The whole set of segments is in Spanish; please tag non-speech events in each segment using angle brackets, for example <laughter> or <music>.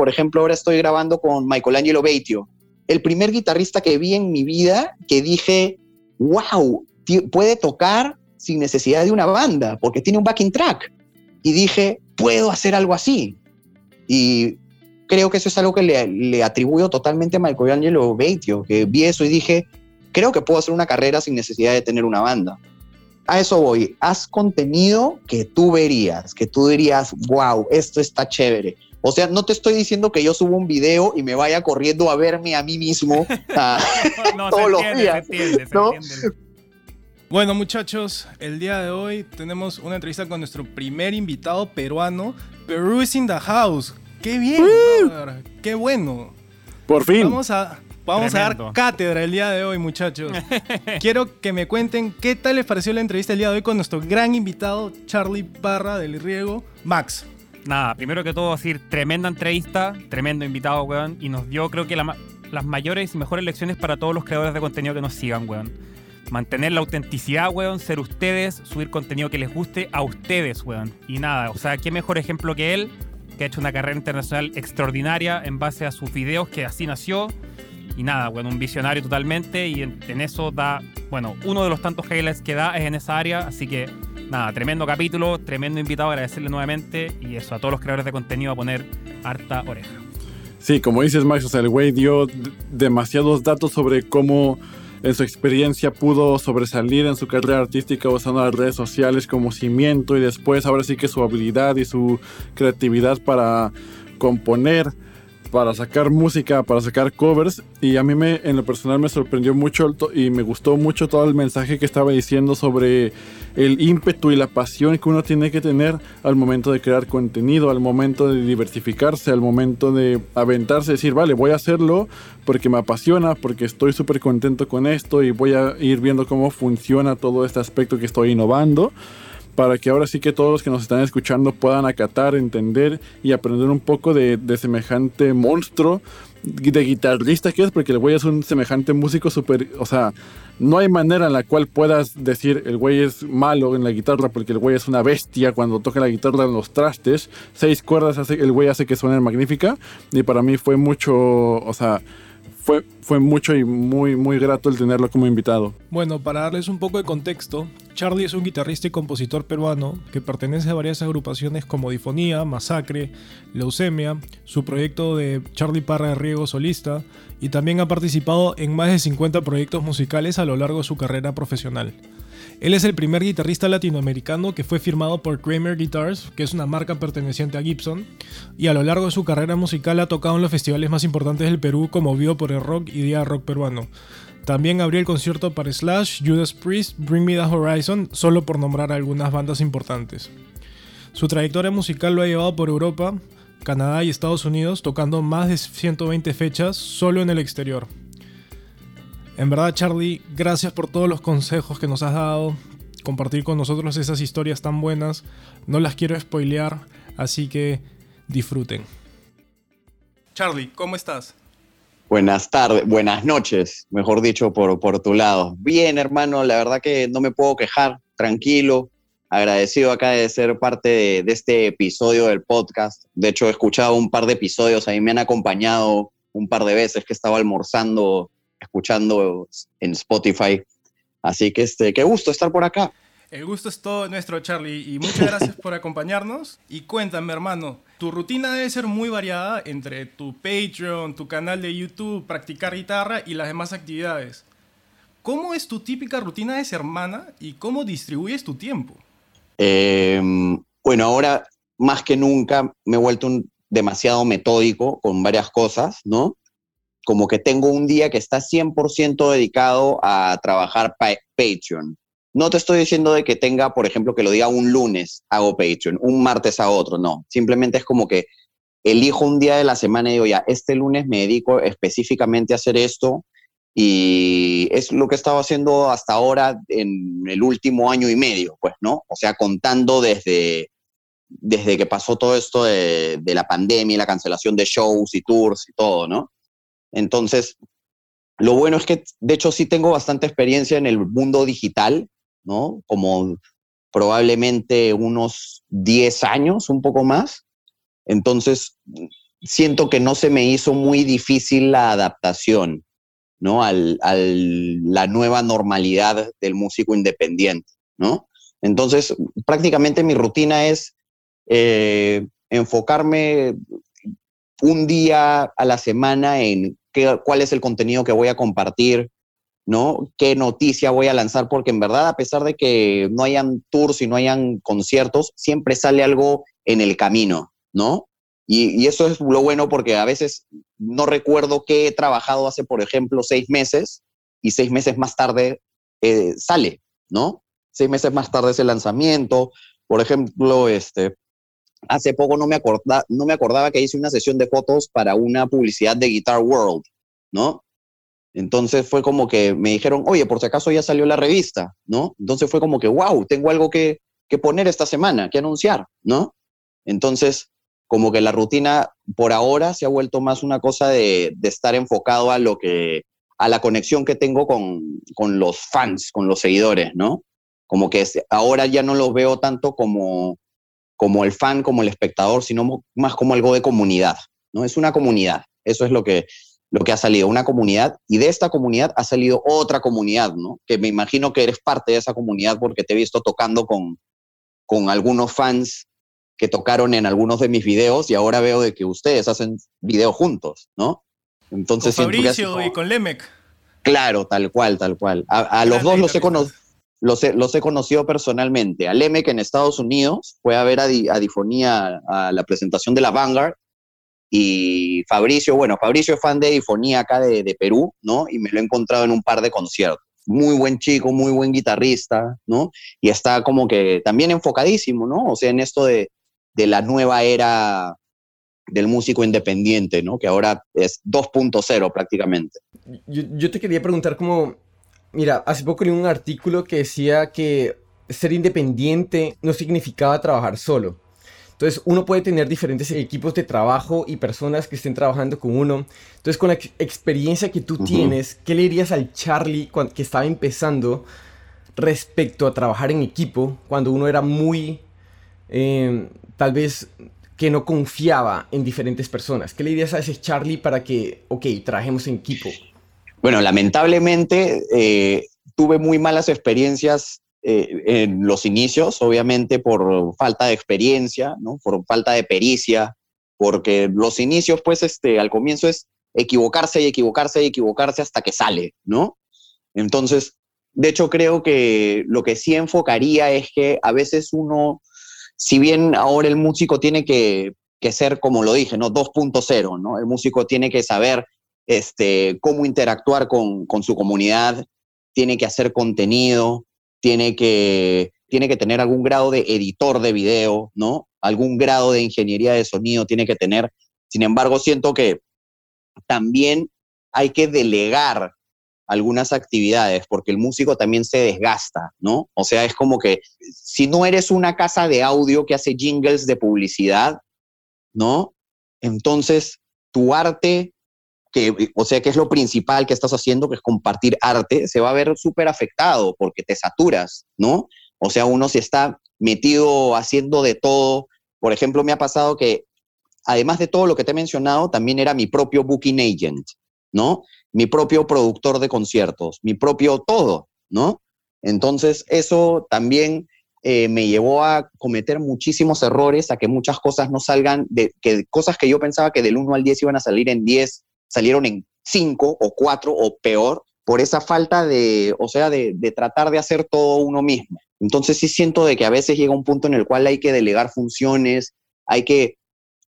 por ejemplo, ahora estoy grabando con Michelangelo Beitio, el primer guitarrista que vi en mi vida que dije, wow, puede tocar sin necesidad de una banda, porque tiene un backing track. Y dije, puedo hacer algo así. Y creo que eso es algo que le, le atribuyo totalmente a Michelangelo Beitio, que vi eso y dije, creo que puedo hacer una carrera sin necesidad de tener una banda. A eso voy, haz contenido que tú verías, que tú dirías, wow, esto está chévere. O sea, no te estoy diciendo que yo subo un video y me vaya corriendo a verme a mí mismo <laughs> <laughs> todos los días. Bueno, muchachos, el día de hoy tenemos una entrevista con nuestro primer invitado peruano. Perú is in the house. ¡Qué bien! ¡Qué bueno! Por fin. Vamos a, vamos a dar cátedra el día de hoy, muchachos. <laughs> Quiero que me cuenten qué tal les pareció la entrevista el día de hoy con nuestro gran invitado, Charlie Parra del Riego, Max. Nada, primero que todo decir, tremenda entrevista, tremendo invitado, weón, y nos dio creo que las mayores y mejores lecciones para todos los creadores de contenido que nos sigan, weón. Mantener la autenticidad, weón, ser ustedes, subir contenido que les guste a ustedes, weón. Y nada, o sea, qué mejor ejemplo que él, que ha hecho una carrera internacional extraordinaria en base a sus videos, que así nació. Y nada, bueno, un visionario totalmente y en, eso da, bueno, uno de los tantos highlights que da es en esa área, así que nada, tremendo capítulo, tremendo invitado, agradecerle nuevamente y eso, a todos los creadores de contenido a poner harta oreja. Sí, como dices Max, o sea, el güey dio demasiados datos sobre cómo en su experiencia pudo sobresalir en su carrera artística usando las redes sociales como cimiento y después ahora sí que su habilidad y su creatividad para componer para sacar música, para sacar covers y a mí me en lo personal me sorprendió mucho y me gustó mucho todo el mensaje que estaba diciendo sobre el ímpetu y la pasión que uno tiene que tener al momento de crear contenido, al momento de diversificarse, al momento de aventarse, decir, vale, voy a hacerlo porque me apasiona, porque estoy súper contento con esto y voy a ir viendo cómo funciona todo este aspecto que estoy innovando para que ahora sí que todos los que nos están escuchando puedan acatar, entender y aprender un poco de, semejante monstruo de guitarrista que es, porque el güey es un semejante músico súper, o sea, no hay manera en la cual puedas decir el güey es malo en la guitarra, porque el güey es una bestia cuando toca la guitarra en los trastes, seis cuerdas hace, el güey hace que suene magnífica, y para mí fue mucho, o sea, fue, fue mucho y muy, muy grato el tenerlo como invitado. Bueno, para darles un poco de contexto, Charlie es un guitarrista y compositor peruano que pertenece a varias agrupaciones como Difonía, Masacre, Leucemia, su proyecto de Charlie Parra de Riego solista, y también ha participado en más de 50 proyectos musicales a lo largo de su carrera profesional. Él es el primer guitarrista latinoamericano que fue firmado por Kramer Guitars, que es una marca perteneciente a Gibson, y a lo largo de su carrera musical ha tocado en los festivales más importantes del Perú como Vivo por el Rock y Día Rock Peruano. También abrió el concierto para Slash, Judas Priest, Bring Me the Horizon, solo por nombrar algunas bandas importantes. Su trayectoria musical lo ha llevado por Europa, Canadá y Estados Unidos, tocando más de 120 fechas solo en el exterior. En verdad, Charlie, gracias por todos los consejos que nos has dado, compartir con nosotros esas historias tan buenas. No las quiero spoilear, así que disfruten. Charlie, ¿cómo estás? Buenas tardes, buenas noches, mejor dicho, por, por tu lado. Bien, hermano, la verdad que no me puedo quejar, tranquilo, agradecido acá de ser parte de, de, este episodio del podcast. De hecho, he escuchado un par de episodios, a mí me han acompañado un par de veces que estaba almorzando escuchando en Spotify. Así que este, qué gusto estar por acá. El gusto es todo nuestro, Charlie, y muchas gracias por acompañarnos. Y cuéntame, hermano, tu rutina debe ser muy variada entre tu Patreon, tu canal de YouTube, practicar guitarra y las demás actividades. ¿Cómo es tu típica rutina de ser hermana y cómo distribuyes tu tiempo? Em, bueno, ahora más que nunca me he vuelto un demasiado metódico con varias cosas, ¿no? Como que tengo un día que está 100% dedicado a trabajar Patreon. No te estoy diciendo de que tenga, por ejemplo, que lo diga un lunes hago Patreon, un martes a otro, no. Simplemente es como que elijo un día de la semana y digo, ya, este lunes me dedico específicamente a hacer esto y es lo que he estado haciendo hasta ahora en el último año y medio, pues, ¿no? O sea, contando desde, desde que pasó todo esto de, de la pandemia, la cancelación de shows y tours y todo, ¿no? Entonces, lo bueno es que, de hecho, sí tengo bastante experiencia en el mundo digital, ¿no? Como probablemente unos 10 años, un poco más. Entonces, siento que no se me hizo muy difícil la adaptación, ¿no? Al, la nueva normalidad del músico independiente, ¿no? Entonces, prácticamente mi rutina es eh, enfocarme un día a la semana en qué, cuál es el contenido que voy a compartir, ¿no? ¿Qué noticia voy a lanzar? Porque en verdad, a pesar de que no hayan tours y no hayan conciertos, siempre sale algo en el camino, ¿no? Y, eso es lo bueno porque a veces no recuerdo que he trabajado hace, por ejemplo, seis meses y seis meses más tarde eh, sale, ¿no? Seis meses más tarde es el lanzamiento. Por ejemplo, este, hace poco no me, acorda, no me acordaba que hice una sesión de fotos para una publicidad de Guitar World, ¿no? Entonces fue como que me dijeron, oye, por si acaso ya salió la revista, ¿no? Entonces fue como que, wow, tengo algo que, poner esta semana, que anunciar, ¿no? Entonces, como que la rutina por ahora se ha vuelto más una cosa de, estar enfocado a lo que, a la conexión que tengo con, los fans, con los seguidores, ¿no? Como que ahora ya no lo veo tanto como, como el fan, como el espectador, sino más como algo de comunidad, ¿no? Es una comunidad, eso es lo que, lo que ha salido, una comunidad, y de esta comunidad ha salido otra comunidad, ¿no? Que me imagino que eres parte de esa comunidad porque te he visto tocando con, con algunos fans que tocaron en algunos de mis videos y ahora veo de que ustedes hacen videos juntos, ¿no? Entonces con Fabricio y con Lemek. Claro, tal cual, tal cual. A, los dos los he, los, los he, conocido personalmente. A Lemek en Estados Unidos fue a ver a, Difonía a la presentación de la Vanguard y Fabricio, bueno, Fabricio es fan de Difonía acá de, de Perú, ¿no? Y me lo he encontrado en un par de conciertos muy buen chico, muy buen guitarrista, ¿no? Y está como que también enfocadísimo, ¿no? O sea, en esto de, de la nueva era del músico independiente, ¿no? Que ahora es 2.0 prácticamente. Yo, te quería preguntar como, mira, hace poco leí un artículo que decía que ser independiente no significaba trabajar solo. Entonces uno puede tener diferentes equipos de trabajo y personas que estén trabajando con uno. Entonces con la experiencia que tú tienes, ¿qué le dirías al Charlie cuando, que estaba empezando respecto a trabajar en equipo cuando uno era muy eh, tal vez que no confiaba en diferentes personas? ¿Qué le dirías a ese Charlie para que, ok, trabajemos en equipo? Bueno, lamentablemente eh, tuve muy malas experiencias eh, en los inicios, obviamente por falta de experiencia, ¿no? por falta de pericia, porque los inicios, pues, este, al comienzo es equivocarse y equivocarse y equivocarse hasta que sale, ¿no? Entonces, de hecho, creo que lo que sí enfocaría es que a veces uno si bien ahora el músico tiene que, ser, como lo dije, ¿no? 2.0, ¿no? El músico tiene que saber este, cómo interactuar con, su comunidad, tiene que hacer contenido, tiene que, tiene que tener algún grado de editor de video, ¿no? Algún grado de ingeniería de sonido tiene que tener. Sin embargo, siento que también hay que delegar algunas actividades, porque el músico también se desgasta, ¿no? O sea, es como que si no eres una casa de audio que hace jingles de publicidad, ¿no? Entonces, tu arte, que, o sea, que es lo principal que estás haciendo, que es compartir arte, se va a ver súper afectado porque te saturas, ¿no? O sea, uno se está metido haciendo de todo. Por ejemplo, me ha pasado que, además de todo lo que te he mencionado, también era mi propio booking agent, ¿no? mi propio productor de conciertos, mi propio todo, ¿no? Entonces, eso también eh, me llevó a cometer muchísimos errores, a que muchas cosas no salgan, de, que cosas que yo pensaba que del 1 al 10 iban a salir en 10, salieron en 5 o 4 o peor, por esa falta de, o sea, de, de tratar de hacer todo uno mismo. Entonces sí siento de que a veces llega un punto en el cual hay que delegar funciones, hay que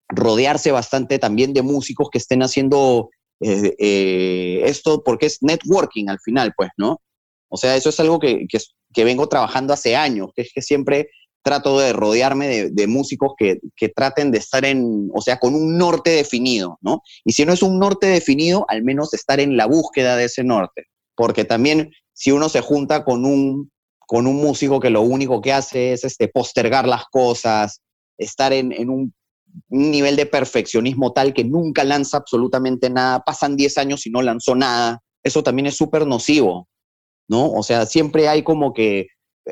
rodearse bastante también de músicos que estén haciendo eh, eh, esto porque es networking al final, pues, ¿no? O sea, eso es algo que, que, vengo trabajando hace años, que es que siempre trato de rodearme de, músicos que, que, traten de estar en, o sea, con un norte definido, ¿no? Y si no es un norte definido, al menos estar en la búsqueda de ese norte, porque también si uno se junta con un, con un músico que lo único que hace es este, postergar las cosas, estar en, en un un nivel de perfeccionismo tal que nunca lanza absolutamente nada, pasan 10 años y no lanzó nada, eso también es súper nocivo, ¿no? O sea, siempre hay como que,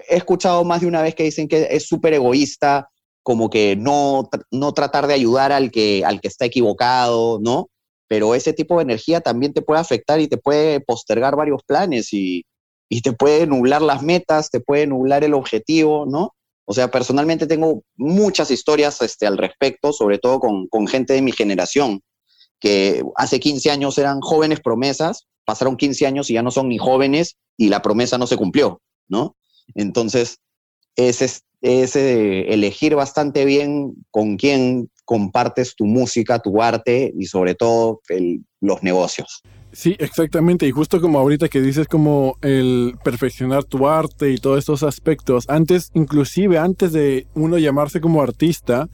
he escuchado más de una vez que dicen que es súper egoísta como que no, no tratar de ayudar al que, al que está equivocado, ¿no? Pero ese tipo de energía también te puede afectar y te puede postergar varios planes y, y te puede nublar las metas, te puede nublar el objetivo, ¿no? O sea, personalmente tengo muchas historias este, al respecto, sobre todo con, con gente de mi generación, que hace 15 años eran jóvenes promesas, pasaron 15 años y ya no son ni jóvenes y la promesa no se cumplió, ¿no? Entonces, es, es, eh, elegir bastante bien con quién compartes tu música, tu arte y sobre todo el, los negocios. Sí, exactamente. Y justo como ahorita que dices como el perfeccionar tu arte y todos estos aspectos, antes, inclusive antes de uno llamarse como artista,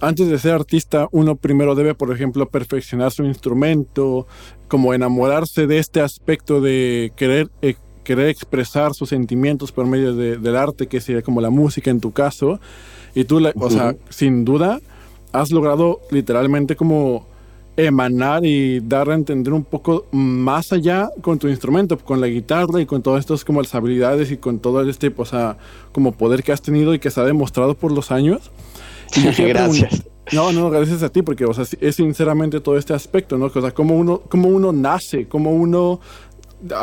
antes de ser artista, uno primero debe, por ejemplo, perfeccionar su instrumento, como enamorarse de este aspecto de querer, eh, querer expresar sus sentimientos por medio de, del arte, que sería como la música en tu caso. Y tú, o sea, sin duda, has logrado literalmente como emanar y dar a entender un poco más allá con tu instrumento, con la guitarra y con todas estas como las habilidades y con todo este, o sea, como poder que has tenido y que se ha demostrado por los años. <laughs> gracias. No, no, gracias a ti, porque, o sea, es sinceramente todo este aspecto, ¿no? O sea, cómo uno, cómo uno nace, cómo uno,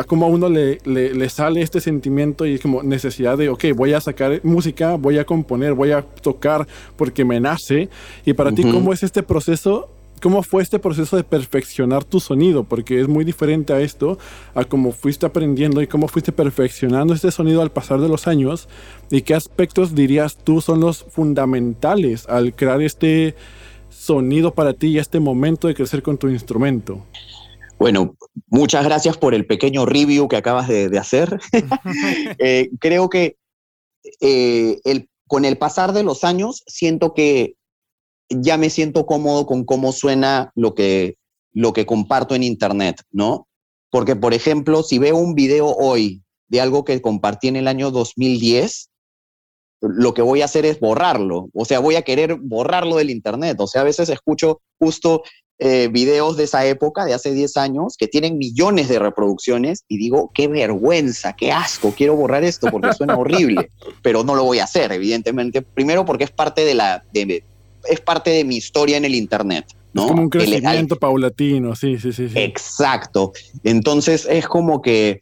cómo a uno le, le, sale este sentimiento y como necesidad de, ok, voy a sacar música, voy a componer, voy a tocar porque me nace. Y para ti, ¿cómo es este proceso ¿Cómo fue este proceso de perfeccionar tu sonido? Porque es muy diferente a esto, a cómo fuiste aprendiendo y cómo fuiste perfeccionando este sonido al pasar de los años. ¿Y qué aspectos dirías tú son los fundamentales al crear este sonido para ti y este momento de crecer con tu instrumento? Bueno, muchas gracias por el pequeño review que acabas de, hacer. <laughs> <laughs> Eh, creo que eh, el, con el pasar de los años siento que ya me siento cómodo con cómo suena lo que, lo que comparto en Internet, ¿no? Porque, por ejemplo, si veo un video hoy de algo que compartí en el año 2010, lo que voy a hacer es borrarlo. O sea, voy a querer borrarlo del Internet. O sea, a veces escucho justo eh, videos de esa época, de hace 10 años, que tienen millones de reproducciones y digo, qué vergüenza, qué asco, quiero borrar esto porque suena horrible, <laughs> pero no lo voy a hacer, evidentemente. Primero porque es parte de la, de, es parte de mi historia en el Internet. ¿no? Es como un crecimiento paulatino, sí, sí, sí, Exacto. Entonces es como que,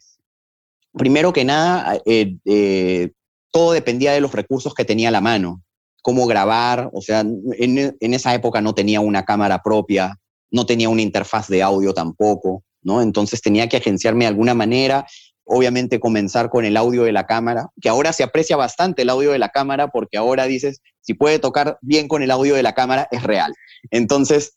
primero que nada, eh, eh, todo dependía de los recursos que tenía a la mano. Cómo grabar, o sea, en, en, esa época no tenía una cámara propia, no tenía una interfaz de audio tampoco, ¿no? Entonces tenía que agenciarme de alguna manera obviamente comenzar con el audio de la cámara, que ahora se aprecia bastante el audio de la cámara porque ahora dices, si puede tocar bien con el audio de la cámara, es real. Entonces,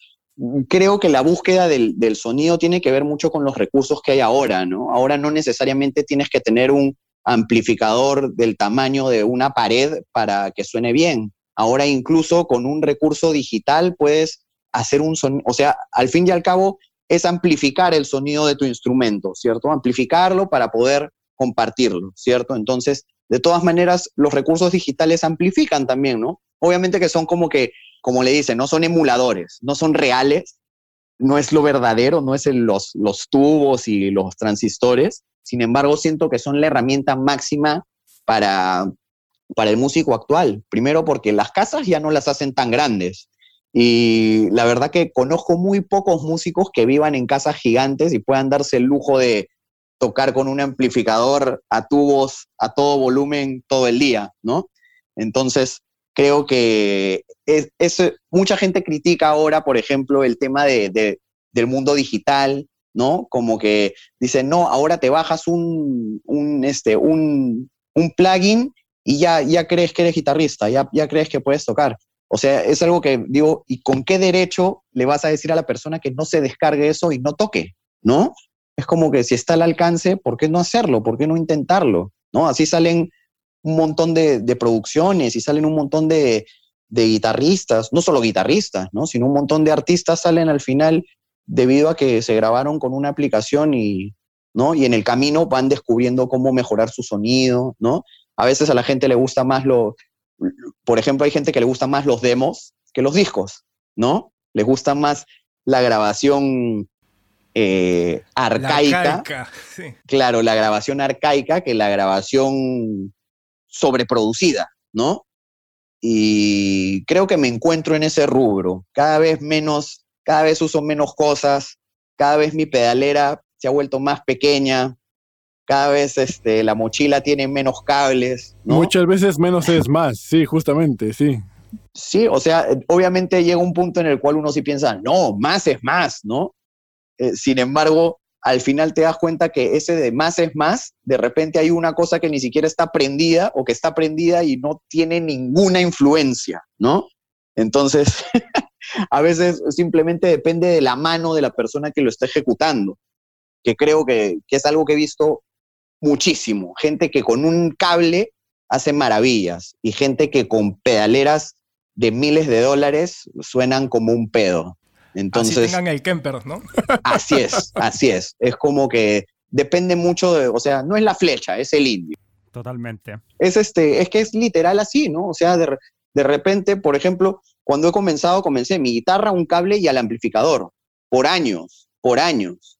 creo que la búsqueda del, sonido tiene que ver mucho con los recursos que hay ahora, ¿no? Ahora no necesariamente tienes que tener un amplificador del tamaño de una pared para que suene bien. Ahora incluso con un recurso digital puedes hacer un sonido, o sea, al fin y al cabo es amplificar el sonido de tu instrumento, ¿cierto? Amplificarlo para poder compartirlo, ¿cierto? Entonces, de todas maneras, los recursos digitales amplifican también, ¿no? Obviamente que son como que, como le dicen, no son emuladores, no son reales, no es lo verdadero, no es los, los tubos y los transistores, sin embargo, siento que son la herramienta máxima para, para el músico actual. Primero porque las casas ya no las hacen tan grandes, y la verdad que conozco muy pocos músicos que vivan en casas gigantes y puedan darse el lujo de tocar con un amplificador a tubos a todo volumen todo el día, ¿no? Entonces, creo que mucha gente critica ahora, por ejemplo, el tema de, del mundo digital, ¿no? Como que dicen, no, ahora te bajas un, un, este, un, un plugin y ya, ya crees que eres guitarrista, ya, ya crees que puedes tocar. O sea, es algo que digo, ¿y con qué derecho le vas a decir a la persona que no se descargue eso y no toque? ¿No? Es como que si está al alcance, ¿por qué no hacerlo? ¿Por qué no intentarlo? ¿No? Así salen un montón de, producciones y salen un montón de, guitarristas, no solo guitarristas, ¿no? Sino un montón de artistas salen al final debido a que se grabaron con una aplicación y, ¿no? Y en el camino van descubriendo cómo mejorar su sonido, ¿no? A veces a la gente le gusta más lo, por ejemplo, hay gente que le gusta más los demos que los discos, ¿no? Le gusta más la grabación eh, arcaica. Claro, la grabación arcaica que la grabación sobreproducida, ¿no? y creo que me encuentro en ese rubro. Cada vez menos, cada vez uso menos cosas, cada vez mi pedalera se ha vuelto más pequeña, cada vez este, la mochila tiene menos cables. Muchas veces menos es más, sí, justamente, sí. Sí, o sea, obviamente llega un punto en el cual uno sí piensa, no, más es más, ¿no? Eh, sin embargo, al final te das cuenta que ese de más es más, de repente hay una cosa que ni siquiera está prendida o que está prendida y no tiene ninguna influencia, ¿no? Entonces, <laughs> a veces simplemente depende de la mano de la persona que lo está ejecutando, que creo que, que es algo que he visto muchísimo. Gente que con un cable hace maravillas y gente que con pedaleras de miles de dólares suenan como un pedo. Entonces, así tengan el Kemper, ¿no? <laughs> así es, así es. Es como que depende mucho de, o sea, no es la flecha, es el indio. Totalmente. Es este, es que es literal así, ¿no? O sea, de, de repente, por ejemplo, cuando he comenzado, comencé mi guitarra, un cable y al amplificador. Por años, por años.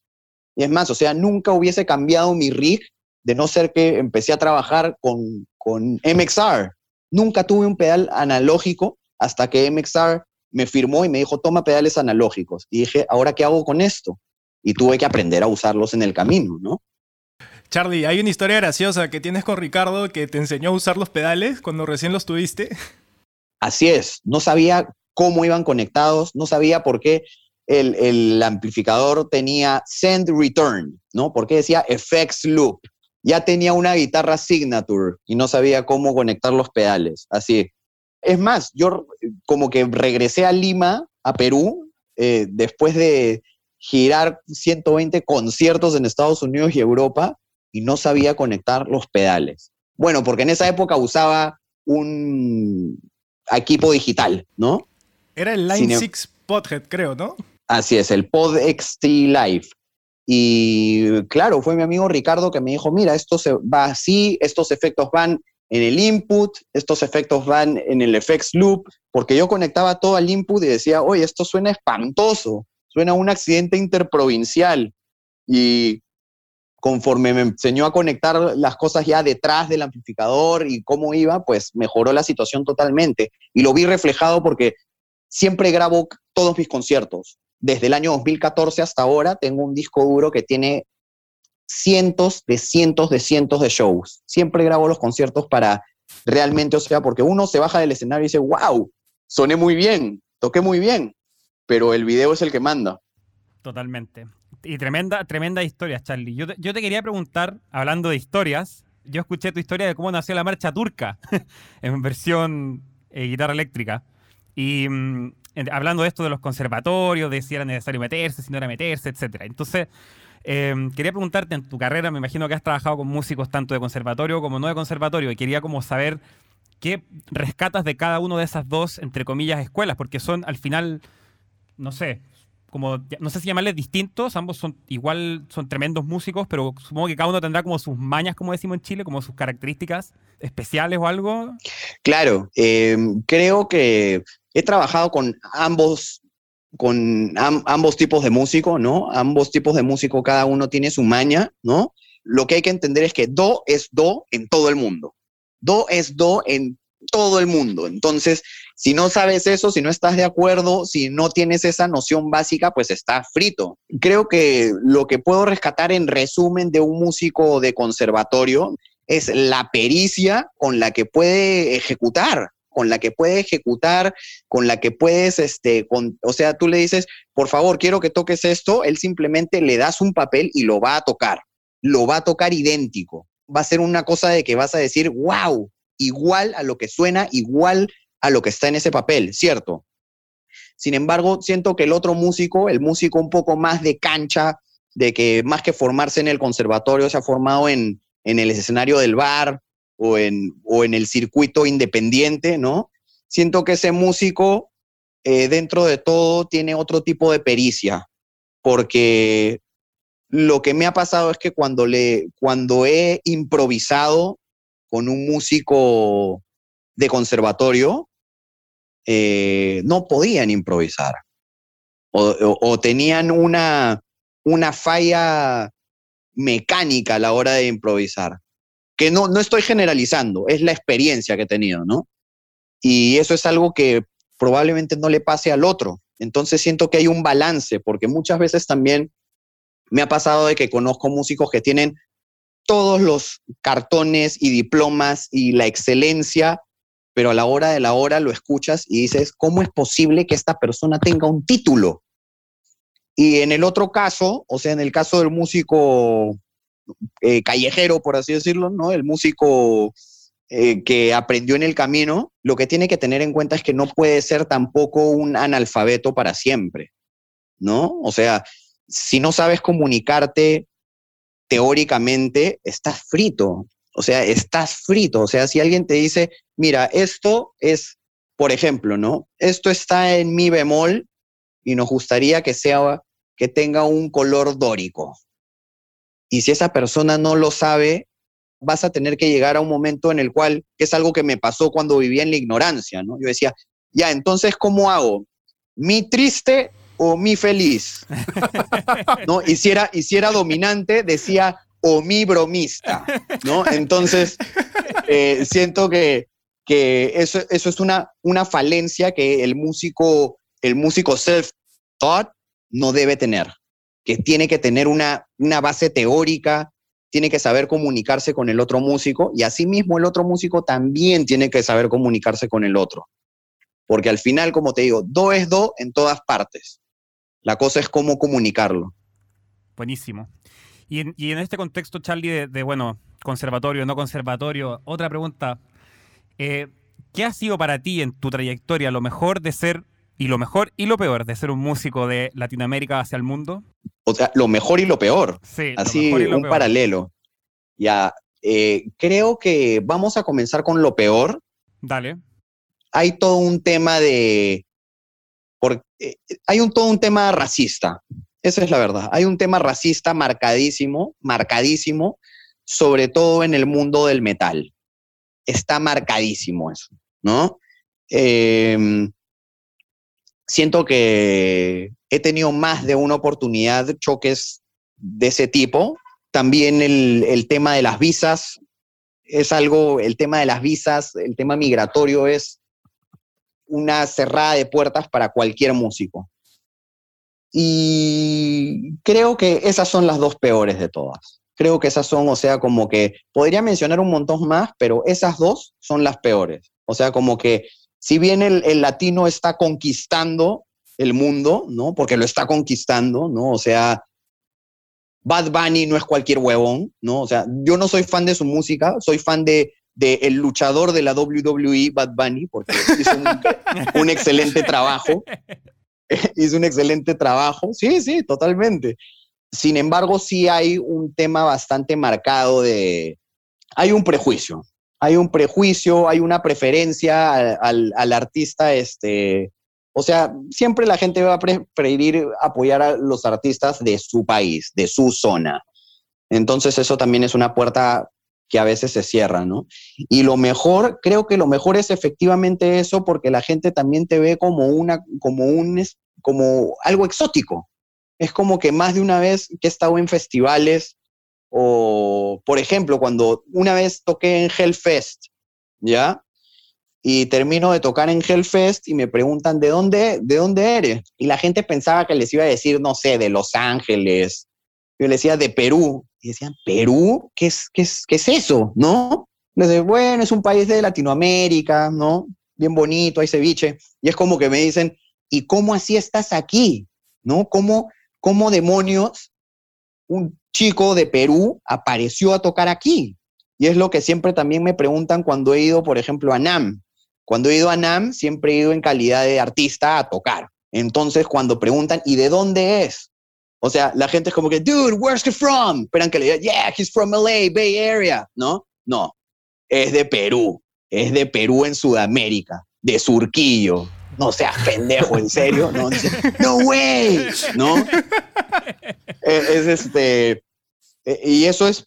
Y es más, o sea, nunca hubiese cambiado mi rig de no ser que empecé a trabajar con, con MXR. Nunca tuve un pedal analógico hasta que MXR me firmó y me dijo, toma pedales analógicos. Y dije, ¿ahora qué hago con esto? Y tuve que aprender a usarlos en el camino, ¿no? Charlie, hay una historia graciosa que tienes con Ricardo que te enseñó a usar los pedales cuando recién los tuviste. Así es, no sabía cómo iban conectados, no sabía por qué el, el amplificador tenía send return, ¿no? ¿Por qué decía effects loop? Ya tenía una guitarra signature y no sabía cómo conectar los pedales, así. Es más, yo como que regresé a Lima, a Perú, eh, después de girar 120 conciertos en Estados Unidos y Europa y no sabía conectar los pedales. Bueno, porque en esa época usaba un equipo digital, ¿no? Era el Line 6 Podhead, creo, ¿no? Así es, el Pod XT Live. Y claro, fue mi amigo Ricardo que me dijo, mira, esto se va así, estos efectos van en el input, estos efectos van en el effects loop, porque yo conectaba todo al input y decía, oye, esto suena espantoso, suena un accidente interprovincial. Y conforme me enseñó a conectar las cosas ya detrás del amplificador y cómo iba, pues mejoró la situación totalmente. Y lo vi reflejado porque siempre grabo todos mis conciertos. Desde el año 2014 hasta ahora tengo un disco duro que tiene cientos de cientos de cientos de shows. Siempre grabo los conciertos para realmente, o sea, porque uno se baja del escenario y dice, wow, soné muy bien, toqué muy bien, pero el video es el que manda. Totalmente. Y tremenda, tremenda historia, Charlie. Yo te, yo te quería preguntar, hablando de historias, yo escuché tu historia de cómo nació la marcha turca <laughs> en versión eh, guitarra eléctrica. Y mm, hablando de esto de los conservatorios, de si era necesario meterse, si no era meterse, etc. Entonces, Em, quería preguntarte en tu carrera, me imagino que has trabajado con músicos tanto de conservatorio como no de conservatorio, y quería como saber qué rescatas de cada uno de esas dos, entre comillas, escuelas, porque son al final, no sé, como, no sé si llamarles distintos, ambos son igual, son tremendos músicos, pero supongo que cada uno tendrá como sus mañas, como decimos en Chile, como sus características especiales o algo. Claro, em, creo que he trabajado con ambos con ambos tipos de músico, ¿no? Ambos tipos de músico, cada uno tiene su maña, ¿no? Lo que hay que entender es que do es do en todo el mundo. Do es do en todo el mundo. Entonces, si no sabes eso, si no estás de acuerdo, si no tienes esa noción básica, pues está frito. Creo que lo que puedo rescatar en resumen de un músico de conservatorio es la pericia con la que puede ejecutar, con la que puede ejecutar, con la que puedes, este, con, o sea, tú le dices, por favor, quiero que toques esto, él simplemente le das un papel y lo va a tocar, lo va a tocar idéntico. Va a ser una cosa de que vas a decir, wow, igual a lo que suena, igual a lo que está en ese papel, ¿cierto? Sin embargo, siento que el otro músico, el músico un poco más de cancha, de que más que formarse en el conservatorio, se ha formado en, en el escenario del bar, o en, o en el circuito independiente, ¿no? Siento que ese músico, eh, dentro de todo, tiene otro tipo de pericia, porque lo que me ha pasado es que cuando, le, cuando he improvisado con un músico de conservatorio, eh, no podían improvisar. O, tenían una, una falla mecánica a la hora de improvisar que no, no estoy generalizando, es la experiencia que he tenido, ¿no? Y eso es algo que probablemente no le pase al otro. Entonces siento que hay un balance, porque muchas veces también me ha pasado de que conozco músicos que tienen todos los cartones y diplomas y la excelencia, pero a la hora de la hora lo escuchas y dices, ¿cómo es posible que esta persona tenga un título? Y en el otro caso, o sea, en el caso del músico eh, callejero, por así decirlo, ¿no? El músico eh, que aprendió en el camino, lo que tiene que tener en cuenta es que no puede ser tampoco un analfabeto para siempre, ¿no? O sea, si no sabes comunicarte teóricamente, estás frito. O sea, estás frito. O sea, si alguien te dice, mira, esto es, por ejemplo, ¿no? Esto está en mi bemol y nos gustaría que sea, que tenga un color dórico. Y si esa persona no lo sabe, vas a tener que llegar a un momento en el cual, que es algo que me pasó cuando vivía en la ignorancia, ¿no? Yo decía, ya, entonces, ¿cómo hago? ¿Mi triste o mi feliz. ¿No? Y si era, dominante, decía o mi bromista, ¿no? Entonces, eh, siento que, que eso, eso es una, una falencia que el músico, el músico self-taught no debe tener, que tiene que tener una, una base teórica, tiene que saber comunicarse con el otro músico y asimismo el otro músico también tiene que saber comunicarse con el otro. Porque al final, como te digo, do es do en todas partes. La cosa es cómo comunicarlo. Buenísimo. Y en, este contexto, Charlie, de, bueno, conservatorio, no conservatorio, otra pregunta. Eh, ¿Qué ha sido para ti en tu trayectoria lo mejor de ser, y lo mejor y lo peor de ser un músico de Latinoamérica hacia el mundo? O sea, lo mejor y lo peor. Sí. Así, un paralelo. Ya, eh, creo que vamos a comenzar con lo peor. Dale. Hay todo un tema de porque eh, hay un, todo un tema racista, esa es la verdad. Hay un tema racista marcadísimo, marcadísimo, sobre todo en el mundo del metal. Está marcadísimo eso, ¿no? Em, siento que he tenido más de una oportunidad choques de ese tipo. También el, el tema de las visas es algo, el tema de las visas, el tema migratorio es una cerrada de puertas para cualquier músico. Y creo que esas son las dos peores de todas. Creo que esas son, o sea, como que podría mencionar un montón más, pero esas dos son las peores. O sea, como que si bien el, latino está conquistando el mundo, ¿no? Porque lo está conquistando, ¿no? O sea, Bad Bunny no es cualquier huevón, ¿no? O sea, yo no soy fan de su música, soy fan de del el luchador de la WWE, Bad Bunny, porque hizo un, <laughs> excelente trabajo. <laughs> hizo un excelente trabajo. Sí, sí, totalmente. Sin embargo, sí hay un tema bastante marcado de... Hay un prejuicio. Hay un prejuicio, hay una preferencia al, al artista, este, o sea, siempre la gente va a preferir apoyar a los artistas de su país, de su zona. Entonces eso también es una puerta que a veces se cierra, ¿no? Y lo mejor, creo que lo mejor es efectivamente eso porque la gente también te ve como una, como un, como algo exótico. Es como que más de una vez que he estado en festivales o, por ejemplo, cuando una vez toqué en Hellfest, ¿ya? Y termino de tocar en Hellfest y me preguntan, ¿de dónde, ¿de dónde eres? Y la gente pensaba que les iba a decir, no sé, de Los Ángeles. Yo les decía, de Perú. Y decían, ¿Perú? ¿Qué es, qué es, qué es eso? ¿No? Les bueno, es un país de Latinoamérica, ¿no? Bien bonito, hay ceviche. Y es como que me dicen, ¿y cómo así estás aquí? ¿No? ¿Cómo, cómo demonios un chico de Perú apareció a tocar aquí? Y es lo que siempre también me preguntan cuando he ido, por ejemplo, a NAM. Cuando he ido a NAM, siempre he ido en calidad de artista a tocar. Entonces, cuando preguntan, ¿y de dónde es? O sea, la gente es como que, dude, where's he from? Esperan que le diga, yeah, he's from LA, Bay Area. ¿No? No. Es de Perú. Es de Perú en Sudamérica. De Surquillo. No seas pendejo, en serio. No, no way. ¿No? <laughs> E, es, este. E, y eso es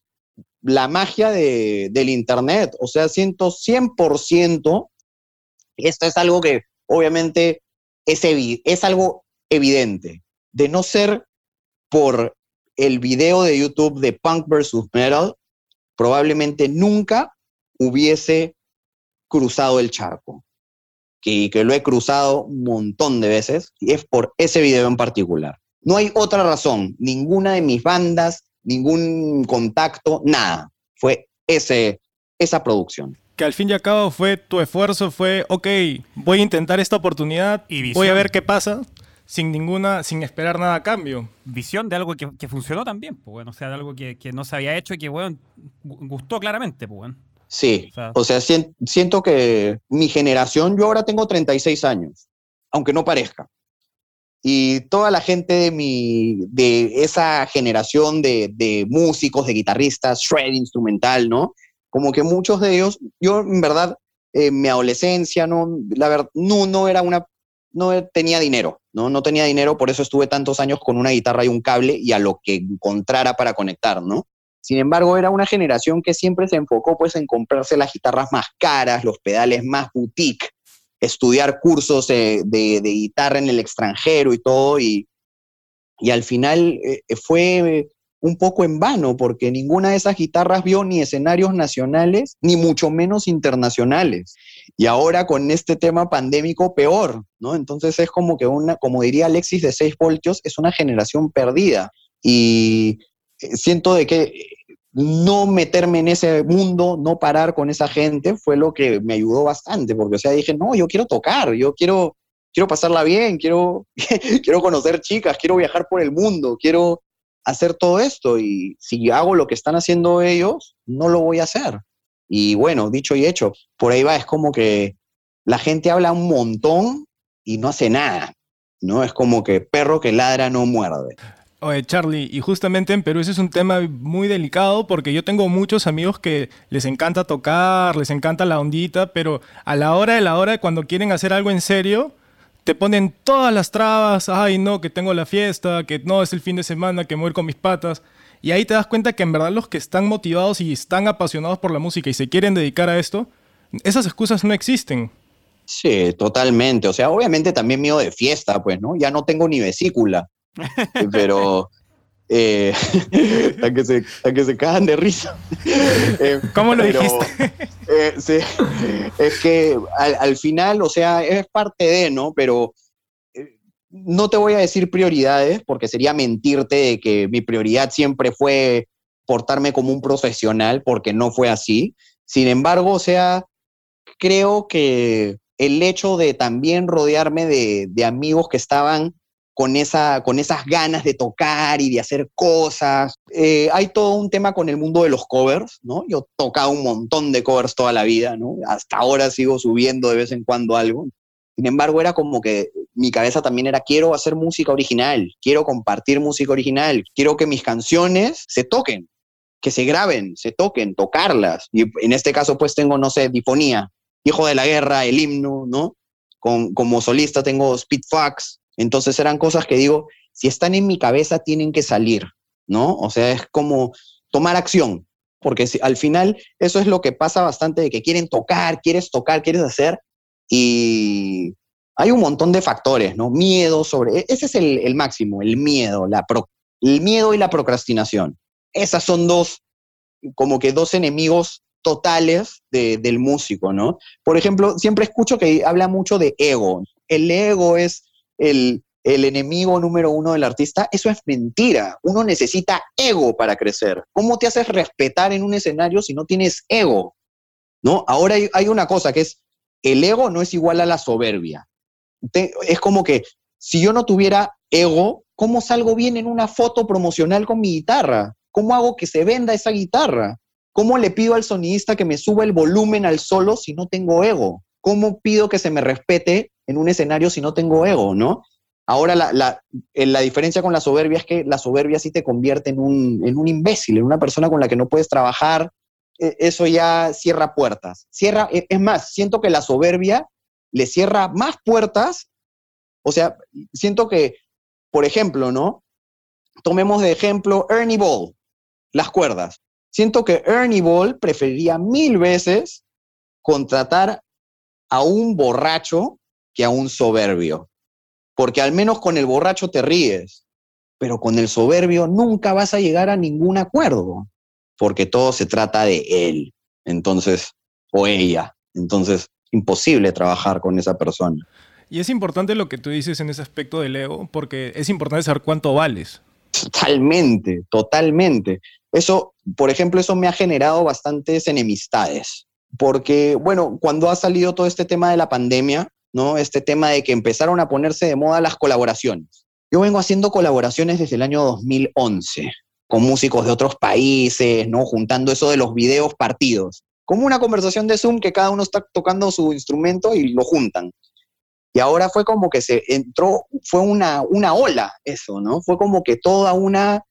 la magia de, del Internet. O sea, siento 100%. Esto es algo que obviamente es, es algo evidente. De no ser por el video de YouTube de Punk vs. Metal, probablemente nunca hubiese cruzado el charco. que, que lo he cruzado un montón de veces, y es por ese video en particular. No hay otra razón, ninguna de mis bandas, ningún contacto, nada. Fue ese, esa producción. Que al fin y al cabo fue tu esfuerzo, fue, ok, voy a intentar esta oportunidad, Y visión. voy a ver qué pasa, sin ninguna, sin esperar nada a cambio. Visión de algo que, que funcionó también, pues, bueno, o sea, de algo que, que no se había hecho y que, bueno, gustó claramente, pues, bueno. Sí, O sea- o sea, sien- siento que mi generación, yo ahora tengo 36 años, aunque no parezca. Y toda la gente de, mi, de esa generación de, de músicos, de guitarristas, shred instrumental, ¿no? Como que muchos de ellos, yo en verdad, en mi adolescencia, no, la verdad, no, no era una, no tenía dinero, ¿no? No tenía dinero, por eso estuve tantos años con una guitarra y un cable y a lo que encontrara para conectar, ¿no? Sin embargo, era una generación que siempre se enfocó pues en comprarse las guitarras más caras, los pedales más boutique, estudiar cursos de, de- guitarra en el extranjero y todo, y, y al final eh, fue un poco en vano, porque ninguna de esas guitarras vio ni escenarios nacionales, ni mucho menos internacionales. Y ahora con este tema pandémico, peor, ¿no? Entonces es como que una, como diría Alexis de 6 voltios, es una generación perdida. Y eh, siento de que eh, no meterme en ese mundo, no parar con esa gente, fue lo que me ayudó bastante, porque o sea, dije, no, yo quiero tocar, yo quiero, quiero pasarla bien, quiero, <laughs> quiero conocer chicas, quiero viajar por el mundo, quiero hacer todo esto y si hago lo que están haciendo ellos, no lo voy a hacer. Y bueno, dicho y hecho, por ahí va, es como que la gente habla un montón y no hace nada, ¿no? Es como que perro que ladra no muerde. Oye, Charlie, y justamente en Perú ese es un tema muy delicado porque yo tengo muchos amigos que les encanta tocar, les encanta la ondita, pero a la hora de la hora, cuando quieren hacer algo en serio, te ponen todas las trabas, ay no, que tengo la fiesta, que no es el fin de semana, que ir con mis patas. Y ahí te das cuenta que en verdad los que están motivados y están apasionados por la música y se quieren dedicar a esto, esas excusas no existen. Sí, totalmente. O sea, obviamente también mío de fiesta, pues, ¿no? Ya no tengo ni vesícula. <laughs> pero. Eh, <laughs> a, que se, que se cagan de risa. <laughs> Eh, ¿Cómo lo pero, dijiste? eh, sí, es que al, al final, o sea, es parte de, ¿no? Pero eh, no te voy a decir prioridades porque sería mentirte de que mi prioridad siempre fue portarme como un profesional porque no fue así. Sin embargo, o sea, creo que el hecho de también rodearme de, de amigos que estaban con, esa, con esas ganas de tocar y de hacer cosas. Eh, hay todo un tema con el mundo de los covers, ¿no? Yo he tocado un montón de covers toda la vida, ¿no? Hasta ahora sigo subiendo de vez en cuando algo. Sin embargo, era como que mi cabeza también era, quiero hacer música original, quiero compartir música original, quiero que mis canciones se toquen, que se graben, se toquen, tocarlas. Y en este caso, pues tengo, no sé, Difonía, Hijo de la Guerra, el himno, ¿no? Con, como solista tengo Speedfax, entonces eran cosas que digo, si están en mi cabeza tienen que salir, ¿no? O sea, es como tomar acción, porque si, al final eso es lo que pasa bastante de que quieren tocar, quieres tocar, quieres hacer, y hay un montón de factores, ¿no? Miedo sobre, ese es el, máximo, el miedo, la el miedo y la procrastinación. Esas son dos, como que dos enemigos totales de, del músico, ¿no? Por ejemplo, siempre escucho que habla mucho de ego. El ego es el, el enemigo número uno del artista, eso es mentira. Uno necesita ego para crecer. ¿Cómo te haces respetar en un escenario si no tienes ego? ¿No? Ahora hay, una cosa que es, el ego no es igual a la soberbia. Te, es como que si yo no tuviera ego, ¿cómo salgo bien en una foto promocional con mi guitarra? ¿Cómo hago que se venda esa guitarra? ¿Cómo le pido al sonidista que me suba el volumen al solo si no tengo ego? ¿Cómo pido que se me respete en un escenario si no tengo ego, no? Ahora la, la, la, diferencia con la soberbia es que la soberbia sí te convierte en un, en un imbécil, en una persona con la que no puedes trabajar. Eso ya cierra puertas. Cierra, es más, siento que la soberbia le cierra más puertas. O sea, siento que, por ejemplo, ¿no? Tomemos de ejemplo Ernie Ball, las cuerdas. Siento que Ernie Ball preferiría mil veces contratar a un borracho que a un soberbio. Porque al menos con el borracho te ríes, pero con el soberbio nunca vas a llegar a ningún acuerdo, porque todo se trata de él, entonces, o ella. Entonces, imposible trabajar con esa persona. Y es importante lo que tú dices en ese aspecto del ego, porque es importante saber cuánto vales. Totalmente, totalmente. Eso, por ejemplo, eso me ha generado bastantes enemistades, porque, bueno, cuando ha salido todo este tema de la pandemia, ¿no? Este tema de que empezaron a ponerse de moda las colaboraciones. Yo vengo haciendo colaboraciones desde el año 2011 con músicos de otros países, ¿no? Juntando eso de los videos partidos. Como una conversación de Zoom que cada uno está tocando su instrumento y lo juntan. Y ahora fue como que se entró, fue una, una ola eso, ¿no? Fue como que toda una,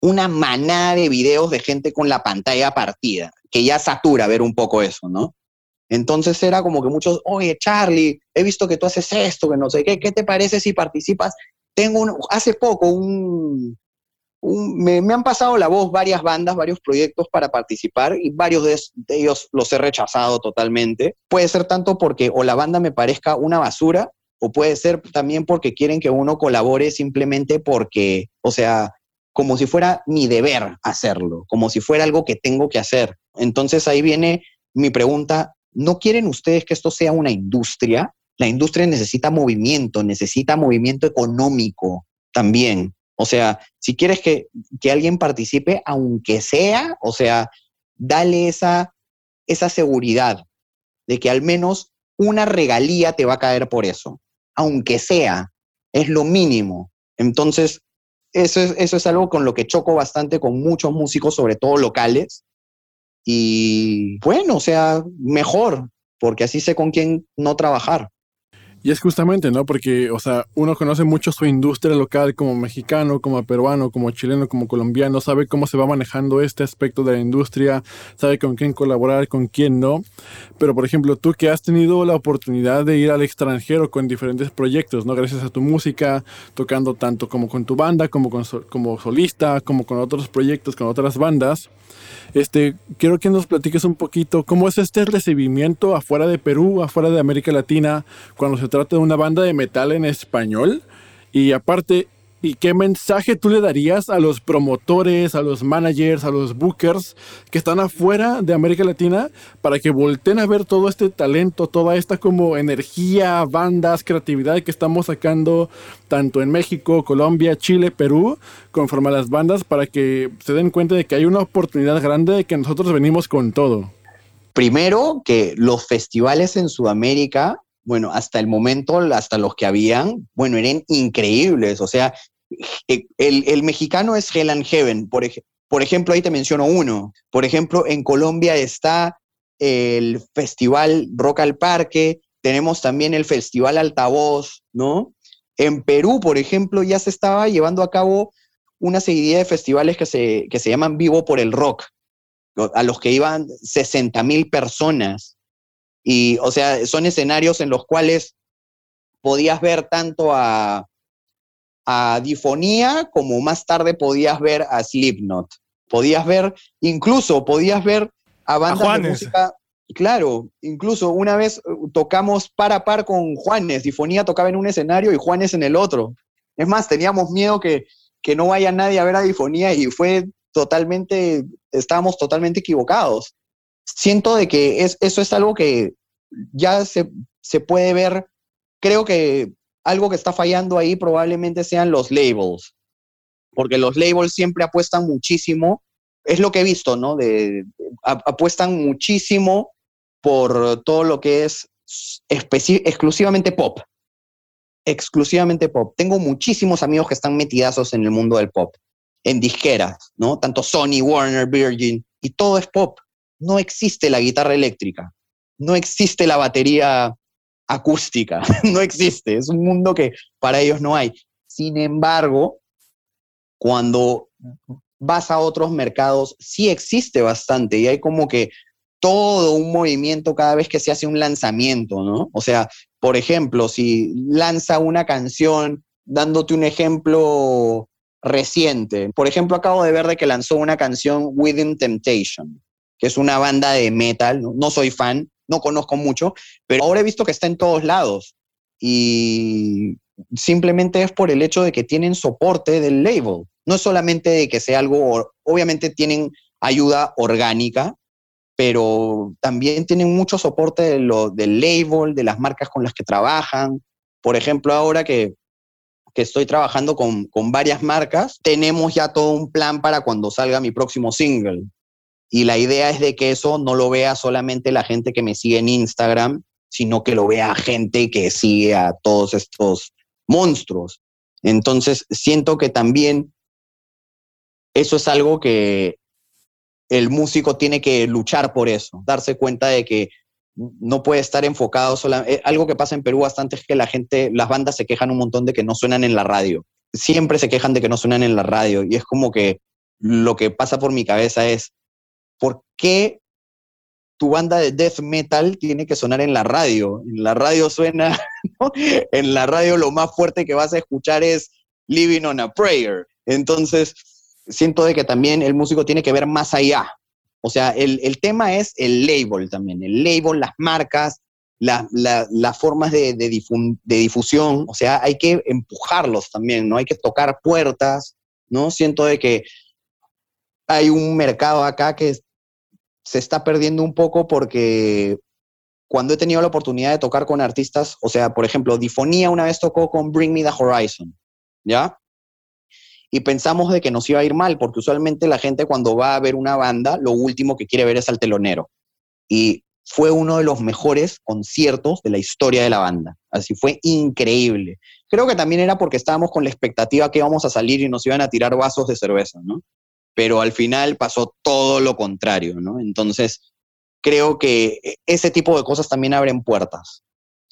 una manada de videos de gente con la pantalla partida, que ya satura ver un poco eso, ¿no? Entonces era como que muchos, oye, Charlie, he visto que tú haces esto, que no sé qué, ¿qué te parece si participas? Tengo un, hace poco un, me, han pasado la voz varias bandas, varios proyectos para participar y varios de, ellos los he rechazado totalmente. Puede ser tanto porque o la banda me parezca una basura o puede ser también porque quieren que uno colabore simplemente porque, o sea, como si fuera mi deber hacerlo, como si fuera algo que tengo que hacer. Entonces ahí viene mi pregunta, ¿no quieren ustedes que esto sea una industria? La industria necesita movimiento, necesita movimiento económico también. O sea, si quieres que, alguien participe, aunque sea, o sea, dale esa, esa seguridad de que al menos una regalía te va a caer por eso, aunque sea, es lo mínimo. Entonces, eso es, eso es algo con lo que choco bastante con muchos músicos, sobre todo locales. Y bueno, o sea, mejor, porque así sé con quién no trabajar. Y es justamente, ¿no? Porque, o sea, uno conoce mucho su industria local como mexicano, como peruano, como chileno, como colombiano, sabe cómo se va manejando este aspecto de la industria, sabe con quién colaborar, con quién no. Pero, por ejemplo, tú que has tenido la oportunidad de ir al extranjero con diferentes proyectos, ¿no? Gracias a tu música, tocando tanto como con tu banda, como, como solista, como con otros proyectos, con otras bandas. Este, quiero que nos platiques un poquito cómo es este recibimiento afuera de Perú, afuera de América Latina, cuando se trata de una banda de metal en español. Y aparte, ¿Y qué mensaje tú le darías a los promotores, a los managers, a los bookers que están afuera de América Latina para que volteen a ver todo este talento, toda esta como energía, bandas, creatividad que estamos sacando tanto en México, Colombia, Chile, Perú, conforme a las bandas para que se den cuenta de que hay una oportunidad grande de que nosotros venimos con todo? Primero, que los festivales en Sudamérica bueno, hasta el momento, hasta los que habían, bueno, eran increíbles. O sea, eh, el, mexicano es Hell and Heaven, por, por ejemplo, ahí te menciono uno. Por ejemplo, en Colombia está el Festival Rock al Parque, tenemos también el Festival Altavoz, ¿no? En Perú, por ejemplo, ya se estaba llevando a cabo una serie de festivales que se, que se llaman Vivo por el Rock, a los que iban 60 mil personas. Y, o sea, son escenarios en los cuales podías ver tanto a, a Difonía, como más tarde podías ver a Slipknot. Podías ver, incluso podías ver a bandas de música. Claro, incluso una vez uh, tocamos par a par con Juanes. Difonía tocaba en un escenario y Juanes en el otro. Es más, teníamos miedo que, que no vaya nadie a ver a Difonía y fue totalmente, estábamos totalmente equivocados. Siento de que es, eso es algo que ya se, se puede ver, creo que algo que está fallando ahí probablemente sean los labels, porque los labels siempre apuestan muchísimo, es lo que he visto, ¿no? De, apuestan muchísimo por todo lo que es exclusivamente pop. Exclusivamente pop. Tengo muchísimos amigos que están metidazos en el mundo del pop, en disqueras, ¿no? Tanto Sony, Warner, Virgin, y todo es pop. No existe la guitarra eléctrica, no existe la batería acústica, <laughs> no existe, es un mundo que para ellos no hay. Sin embargo, cuando vas a otros mercados, sí existe bastante y hay como que todo un movimiento cada vez que se hace un lanzamiento, ¿no? O sea, por ejemplo, si lanza una canción, dándote un ejemplo reciente, por ejemplo, acabo de ver de que lanzó una canción Within Temptation, que es una banda de metal, no soy fan, no conozco mucho, pero ahora he visto que está en todos lados y simplemente es por el hecho de que tienen soporte del label. No es solamente de que sea algo, obviamente tienen ayuda orgánica, pero también tienen mucho soporte de del label, de las marcas con las que trabajan. Por ejemplo, ahora que, que estoy trabajando con, con varias marcas, tenemos ya todo un plan para cuando salga mi próximo single. Y la idea es de que eso no lo vea solamente la gente que me sigue en Instagram, sino que lo vea gente que sigue a todos estos monstruos. Entonces, siento que también eso es algo que el músico tiene que luchar por eso, darse cuenta de que no puede estar enfocado solamente. Eh, algo que pasa en Perú bastante es que la gente, las bandas se quejan un montón de que no suenan en la radio. Siempre se quejan de que no suenan en la radio. Y es como que lo que pasa por mi cabeza es, ¿por qué tu banda de death metal tiene que sonar en la radio? En la radio suena, <laughs> en la radio lo más fuerte que vas a escuchar es Living on a Prayer. Entonces, siento de que también el músico tiene que ver más allá. O sea, el, tema es el label también, el label, las marcas, las formas de, difusión, o sea, hay que empujarlos también, ¿no? Hay que tocar puertas, ¿no? Siento de que hay un mercado acá que se está perdiendo un poco porque cuando he tenido la oportunidad de tocar con artistas, o sea, por ejemplo, Difonía una vez tocó con Bring Me the Horizon, ¿ya? y pensamos de que nos iba a ir mal, porque usualmente la gente cuando va a ver una banda, lo último que quiere ver es al telonero. Y fue uno de los mejores conciertos de la historia de la banda. Así fue increíble. Creo que también era porque estábamos con la expectativa que íbamos a salir y nos iban a tirar vasos de cerveza, ¿no? Pero al final pasó todo lo contrario, ¿no? Entonces, creo que ese tipo de cosas también abren puertas.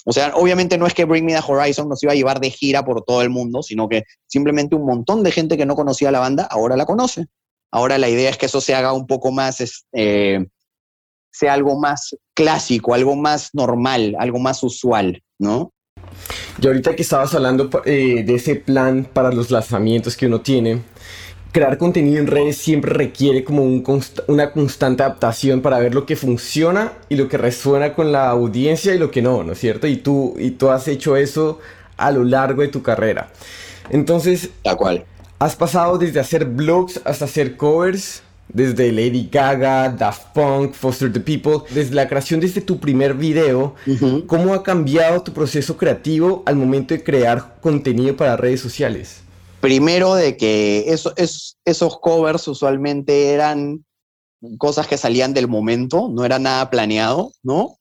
O sea, obviamente no es que Bring Me the Horizon nos iba a llevar de gira por todo el mundo, sino que simplemente un montón de gente que no conocía la banda ahora la conoce. Ahora la idea es que eso se haga un poco más, eh, sea algo más clásico, algo más normal, algo más usual, ¿no? Y ahorita que estabas hablando eh, de ese plan para los lanzamientos que uno tiene, crear contenido en redes siempre requiere como una constante adaptación para ver lo que funciona y lo que resuena con la audiencia y lo que no, ¿no es cierto? Y tú, y tú has hecho eso a lo largo de tu carrera. Entonces, Tal cual. has pasado desde hacer blogs hasta hacer covers, desde Lady Gaga, Daft Punk, Foster the People, desde la creación desde tu primer video, ¿cómo ha cambiado tu proceso creativo al momento de crear contenido para redes sociales? Primero de que eso, es, esos covers usualmente eran cosas que salían del momento, no era nada planeado, ¿no?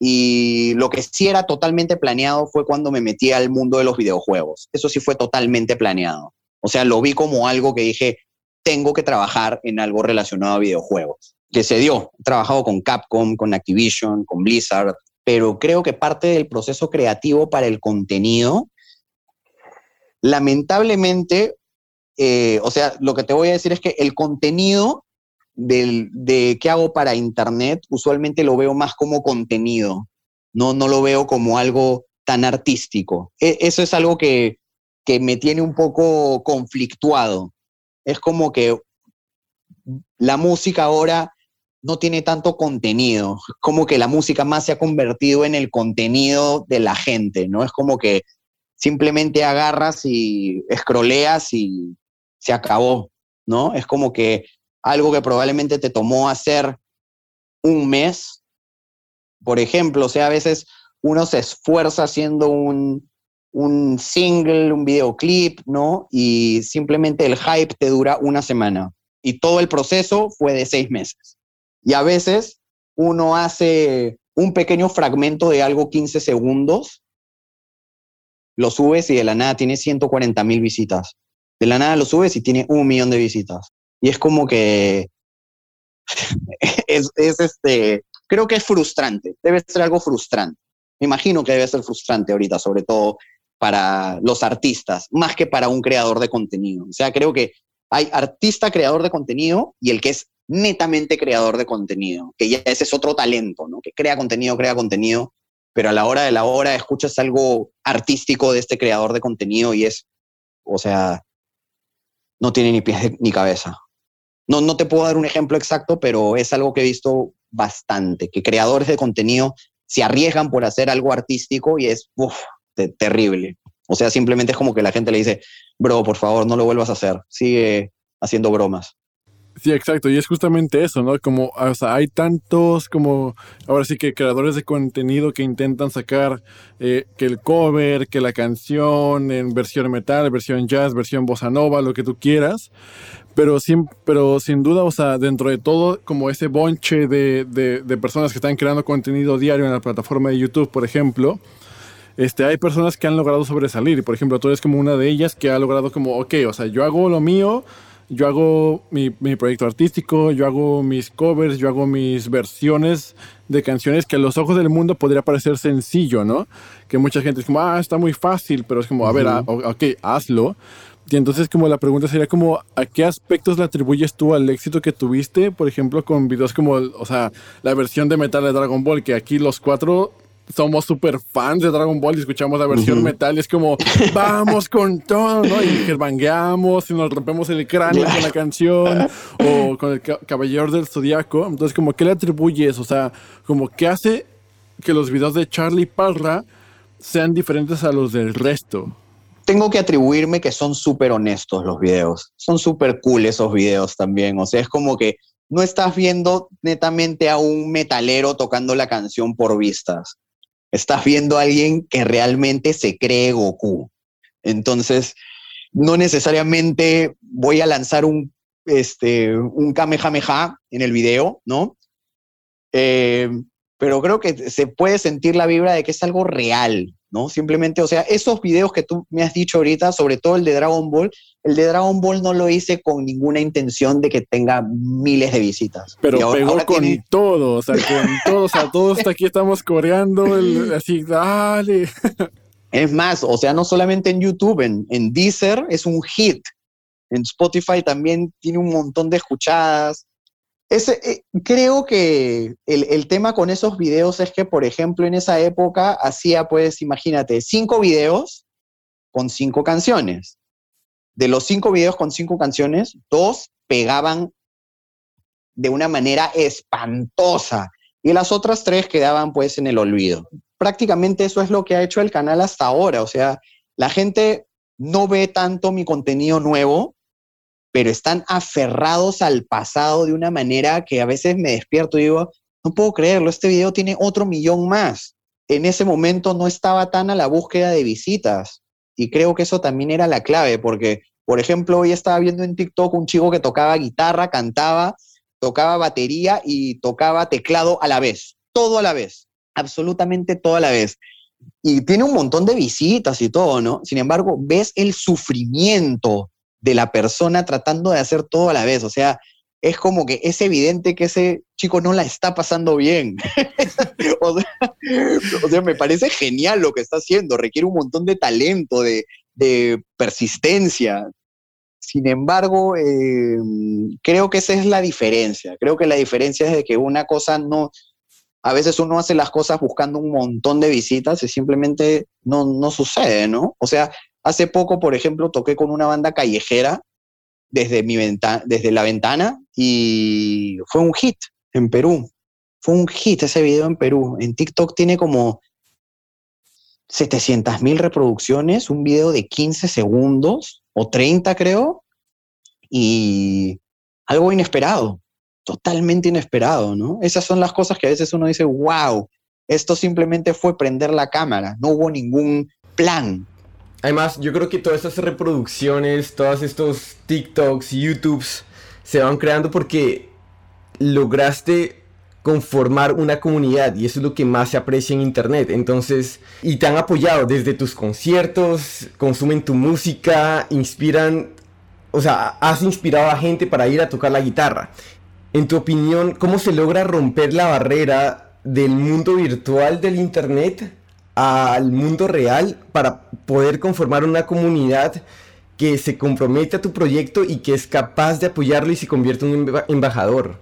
Y lo que sí era totalmente planeado fue cuando me metí al mundo de los videojuegos. Eso sí fue totalmente planeado. O sea, lo vi como algo que dije, tengo que trabajar en algo relacionado a videojuegos. Que se dio. He trabajado con Capcom, con Activision, con Blizzard, pero creo que parte del proceso creativo para el contenido lamentablemente, eh, o sea, lo que te voy a decir es que el contenido de que hago para Internet usualmente lo veo más como contenido, no, no lo veo como algo tan artístico. E, eso es algo que, que me tiene un poco conflictuado. Es como que la música ahora no tiene tanto contenido, como que la música más se ha convertido en el contenido de la gente, ¿no? Es como que simplemente agarras y escroleas y se acabó, ¿no? Es como que algo que probablemente te tomó hacer un mes, por ejemplo, o sea, a veces uno se esfuerza haciendo un, un single, un videoclip, ¿no? Y simplemente el hype te dura una semana. Y todo el proceso fue de seis meses. Y a veces uno hace un pequeño fragmento de algo 15 segundos lo subes y de la nada tiene 140 mil visitas. De la nada lo subes y tiene un millón de visitas. Y es como que <laughs> es, este, creo que es frustrante, debe ser algo frustrante. Me imagino que debe ser frustrante ahorita, sobre todo para los artistas, más que para un creador de contenido. O sea, creo que hay artista creador de contenido y el que es netamente creador de contenido, que ya ese es otro talento, ¿no? Que crea contenido, crea contenido pero a la hora de la hora escuchas algo artístico de este creador de contenido y es, o sea, no tiene ni pies ni cabeza. No, no te puedo dar un ejemplo exacto, pero es algo que he visto bastante, que creadores de contenido se arriesgan por hacer algo artístico y es terrible. O sea, simplemente es como que la gente le dice, bro, por favor, no lo vuelvas a hacer, sigue haciendo bromas. Sí, exacto, y es justamente eso, ¿no? Como, o sea, hay tantos como, ahora sí que creadores de contenido que intentan sacar eh, que el cover, que la canción en versión metal, versión jazz, versión bossa nova, lo que tú quieras, pero sin, pero sin duda, o sea, dentro de todo, como ese bonche de, de, de personas que están creando contenido diario en la plataforma de YouTube, por ejemplo, este, hay personas que han logrado sobresalir. Por ejemplo, tú eres como una de ellas que ha logrado como, ok, o sea, yo hago lo mío, yo hago mi, mi, proyecto artístico, yo hago mis covers, yo hago mis versiones de canciones que a los ojos del mundo podría parecer sencillo, ¿no? Que mucha gente es como, ah, está muy fácil, pero es como, a ver, ah, ok, hazlo. Y entonces como la pregunta sería como, ¿a qué aspectos le atribuyes tú al éxito que tuviste? Por ejemplo, con videos como, o sea, la versión de metal de Dragon Ball, que aquí los cuatro somos súper fans de Dragon Ball y escuchamos la versión metal y es como, vamos con todo, ¿no? Y bangueamos y nos rompemos el cráneo con la canción <laughs> o con el Caballero del Zodiaco. Entonces, como, ¿qué le atribuyes? O sea, como, ¿qué hace que los videos de Charlie Parra sean diferentes a los del resto? Tengo que atribuirme que son súper honestos los videos. Son súper cool esos videos también. O sea, es como que no estás viendo netamente a un metalero tocando la canción por vistas Estás viendo a alguien que realmente se cree Goku. Entonces, no necesariamente voy a lanzar un, este, un Kamehameha en el video, ¿no? Eh, pero creo que se puede sentir la vibra de que es algo real, ¿no? Simplemente, o sea, esos videos que tú me has dicho ahorita, sobre todo el de Dragon Ball, el de Dragon Ball no lo hice con ninguna intención de que tenga miles de visitas. Pero pegó con todo, o sea, con <laughs> todo, o sea, todos aquí estamos coreando, <laughs> así, dale. Es más, o sea, no solamente en YouTube, en, en Deezer es un hit. En Spotify también tiene un montón de escuchadas. Ese, eh, creo que el, el, tema con esos videos es que, por ejemplo, en esa época hacía, pues, imagínate, cinco videos con cinco canciones. De los cinco videos con cinco canciones, dos pegaban de una manera espantosa y las otras tres quedaban pues en el olvido. Prácticamente eso es lo que ha hecho el canal hasta ahora. O sea, la gente no ve tanto mi contenido nuevo, pero están aferrados al pasado de una manera que a veces me despierto y digo, no puedo creerlo, este video tiene otro millón más. En ese momento no estaba tan a la búsqueda de visitas y creo que eso también era la clave, porque, por ejemplo, hoy estaba viendo en TikTok un chico que tocaba guitarra, cantaba, tocaba batería y tocaba teclado a la vez, todo a la vez, absolutamente todo a la vez. Y tiene un montón de visitas y todo, ¿no? Sin embargo, ves el sufrimiento de la persona tratando de hacer todo a la vez. O sea, es como que es evidente que ese chico no la está pasando bien. <laughs> o, sea, me parece genial lo que está haciendo, requiere un montón de talento, de, persistencia. Sin embargo, eh, creo que esa es la diferencia. Creo que la diferencia es de que una cosa no, a veces uno hace las cosas buscando un montón de visitas y simplemente no, no sucede, ¿no? O sea, Hace poco, por ejemplo, toqué con una banda callejera desde, mi desde la ventana y fue un hit en Perú. Fue un hit ese video en Perú. En TikTok tiene como 700 mil reproducciones, un video de 15 segundos o 30 creo, y algo inesperado, totalmente inesperado, ¿no? Esas son las cosas que a veces uno dice, wow, esto simplemente fue prender la cámara, no hubo ningún plan, Además, yo creo que todas estas reproducciones, todos estos TikToks, YouTubes, se van creando porque lograste conformar una comunidad y eso es lo que más se aprecia en internet. Entonces, y te han apoyado desde tus conciertos, consumen tu música, inspiran, o sea, has inspirado a gente para ir a tocar la guitarra. En tu opinión, ¿cómo se logra romper la barrera del mundo virtual del internet al mundo real para poder conformar una comunidad que se compromete a tu proyecto y que es capaz de apoyarlo y se convierte en un embajador.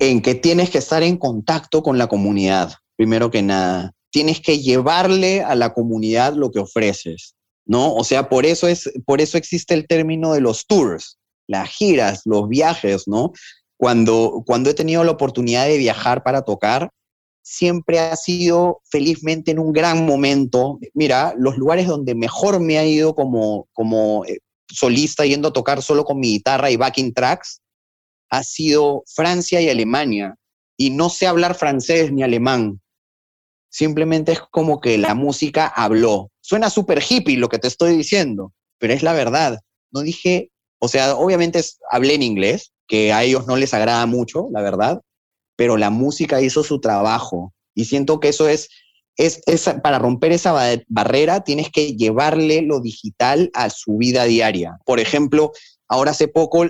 En que tienes que estar en contacto con la comunidad, primero que nada. Tienes que llevarle a la comunidad lo que ofreces, ¿no? O sea, por eso, es, por eso existe el término de los tours, las giras, los viajes, ¿no? Cuando, cuando he tenido la oportunidad de viajar para tocar, siempre ha sido felizmente en un gran momento. Mira, los lugares donde mejor me ha ido como, como eh, solista yendo a tocar solo con mi guitarra y backing tracks ha sido Francia y Alemania. Y no sé hablar francés ni alemán. Simplemente es como que la música habló. Suena súper hippie lo que te estoy diciendo, pero es la verdad. No dije, o sea, obviamente hablé en inglés, que a ellos no les agrada mucho, la verdad, pero la música hizo su trabajo. Y siento que eso es, es, para romper esa barrera, tienes que llevarle lo digital a su vida diaria. Por ejemplo, ahora hace poco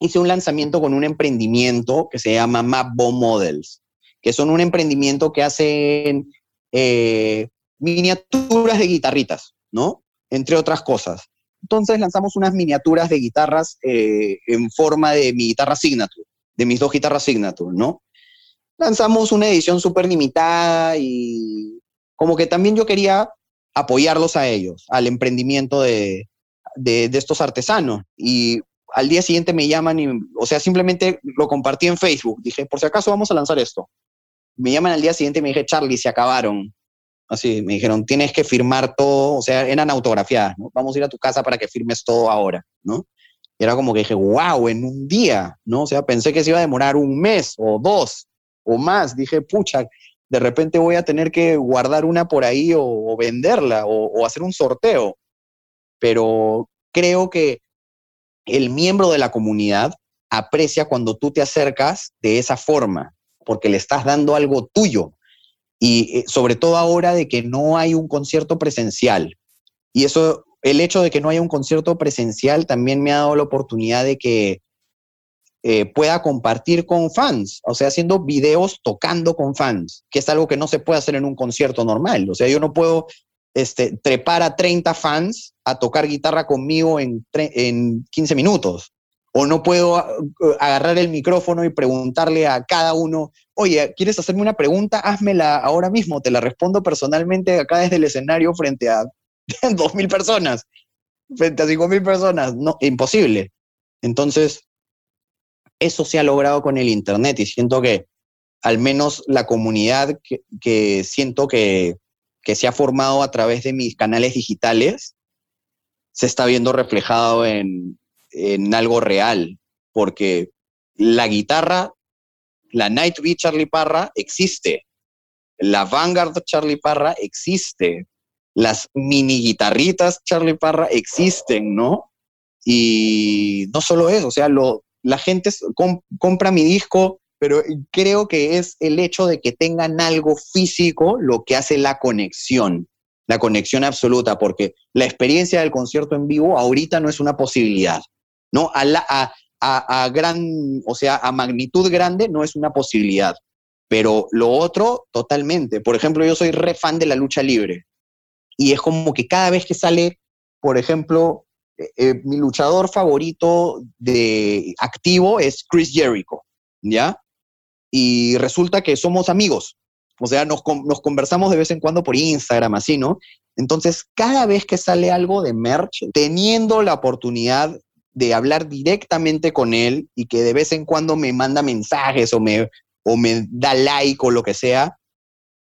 hice un lanzamiento con un emprendimiento que se llama Mapbo Models, que son un emprendimiento que hacen eh, miniaturas de guitarritas, ¿no? Entre otras cosas. Entonces lanzamos unas miniaturas de guitarras eh, en forma de mi guitarra Signature, de mis dos guitarras Signature, ¿no? Lanzamos una edición súper limitada y como que también yo quería apoyarlos a ellos, al emprendimiento de, de, de estos artesanos. Y al día siguiente me llaman y, o sea, simplemente lo compartí en Facebook. Dije, por si acaso vamos a lanzar esto. Me llaman al día siguiente y me dije, Charlie, se acabaron. Así, me dijeron, tienes que firmar todo, o sea, eran autografiadas, ¿no? Vamos a ir a tu casa para que firmes todo ahora, ¿no? Era como que dije, wow, en un día, ¿no? O sea, pensé que se iba a demorar un mes o dos o más. Dije, pucha, de repente voy a tener que guardar una por ahí o, venderla o, o hacer un sorteo. Pero creo que el miembro de la comunidad aprecia cuando tú te acercas de esa forma, porque le estás dando algo tuyo. Y eh, sobre todo ahora de que no hay un concierto presencial. Y eso, el hecho de que no haya un concierto presencial también me ha dado la oportunidad de que eh, pueda compartir con fans, o sea, haciendo videos tocando con fans, que es algo que no se puede hacer en un concierto normal. O sea, yo no puedo este, trepar a 30 fans a tocar guitarra conmigo en, en 15 minutos. O no puedo uh, agarrar el micrófono y preguntarle a cada uno, oye, ¿quieres hacerme una pregunta? Házmela ahora mismo, te la respondo personalmente acá desde el escenario frente a <laughs> 2.000 personas, frente a 5.000 personas. No, imposible. Entonces, eso se ha logrado con el Internet y siento que al menos la comunidad que siento que, que se ha formado a través de mis canales digitales se está viendo reflejado en, algo real, porque la guitarra, la Night Beat Charlie Parra existe, la Vanguard Charlie Parra existe, las mini guitarritas Charlie Parra existen, ¿no? Y no solo eso, o sea, lo, la gente compra mi disco pero creo que es el hecho de que tengan algo físico lo que hace la conexión, la conexión absoluta, porque la experiencia del concierto en vivo ahorita no es una posibilidad, ¿no? A, a, gran, o sea, a magnitud grande no es una posibilidad, pero lo otro, totalmente. Por ejemplo, yo soy re fan de la lucha libre y es como que cada vez que sale, por ejemplo, eh, eh, mi luchador favorito de activo es Chris Jericho, ¿ya? y resulta que somos amigos. O sea, nos, conversamos de vez en cuando por Instagram, así, ¿no? Entonces, cada vez que sale algo de merch, teniendo la oportunidad de hablar directamente con él y que de vez en cuando me manda mensajes o me, o me da like o lo que sea,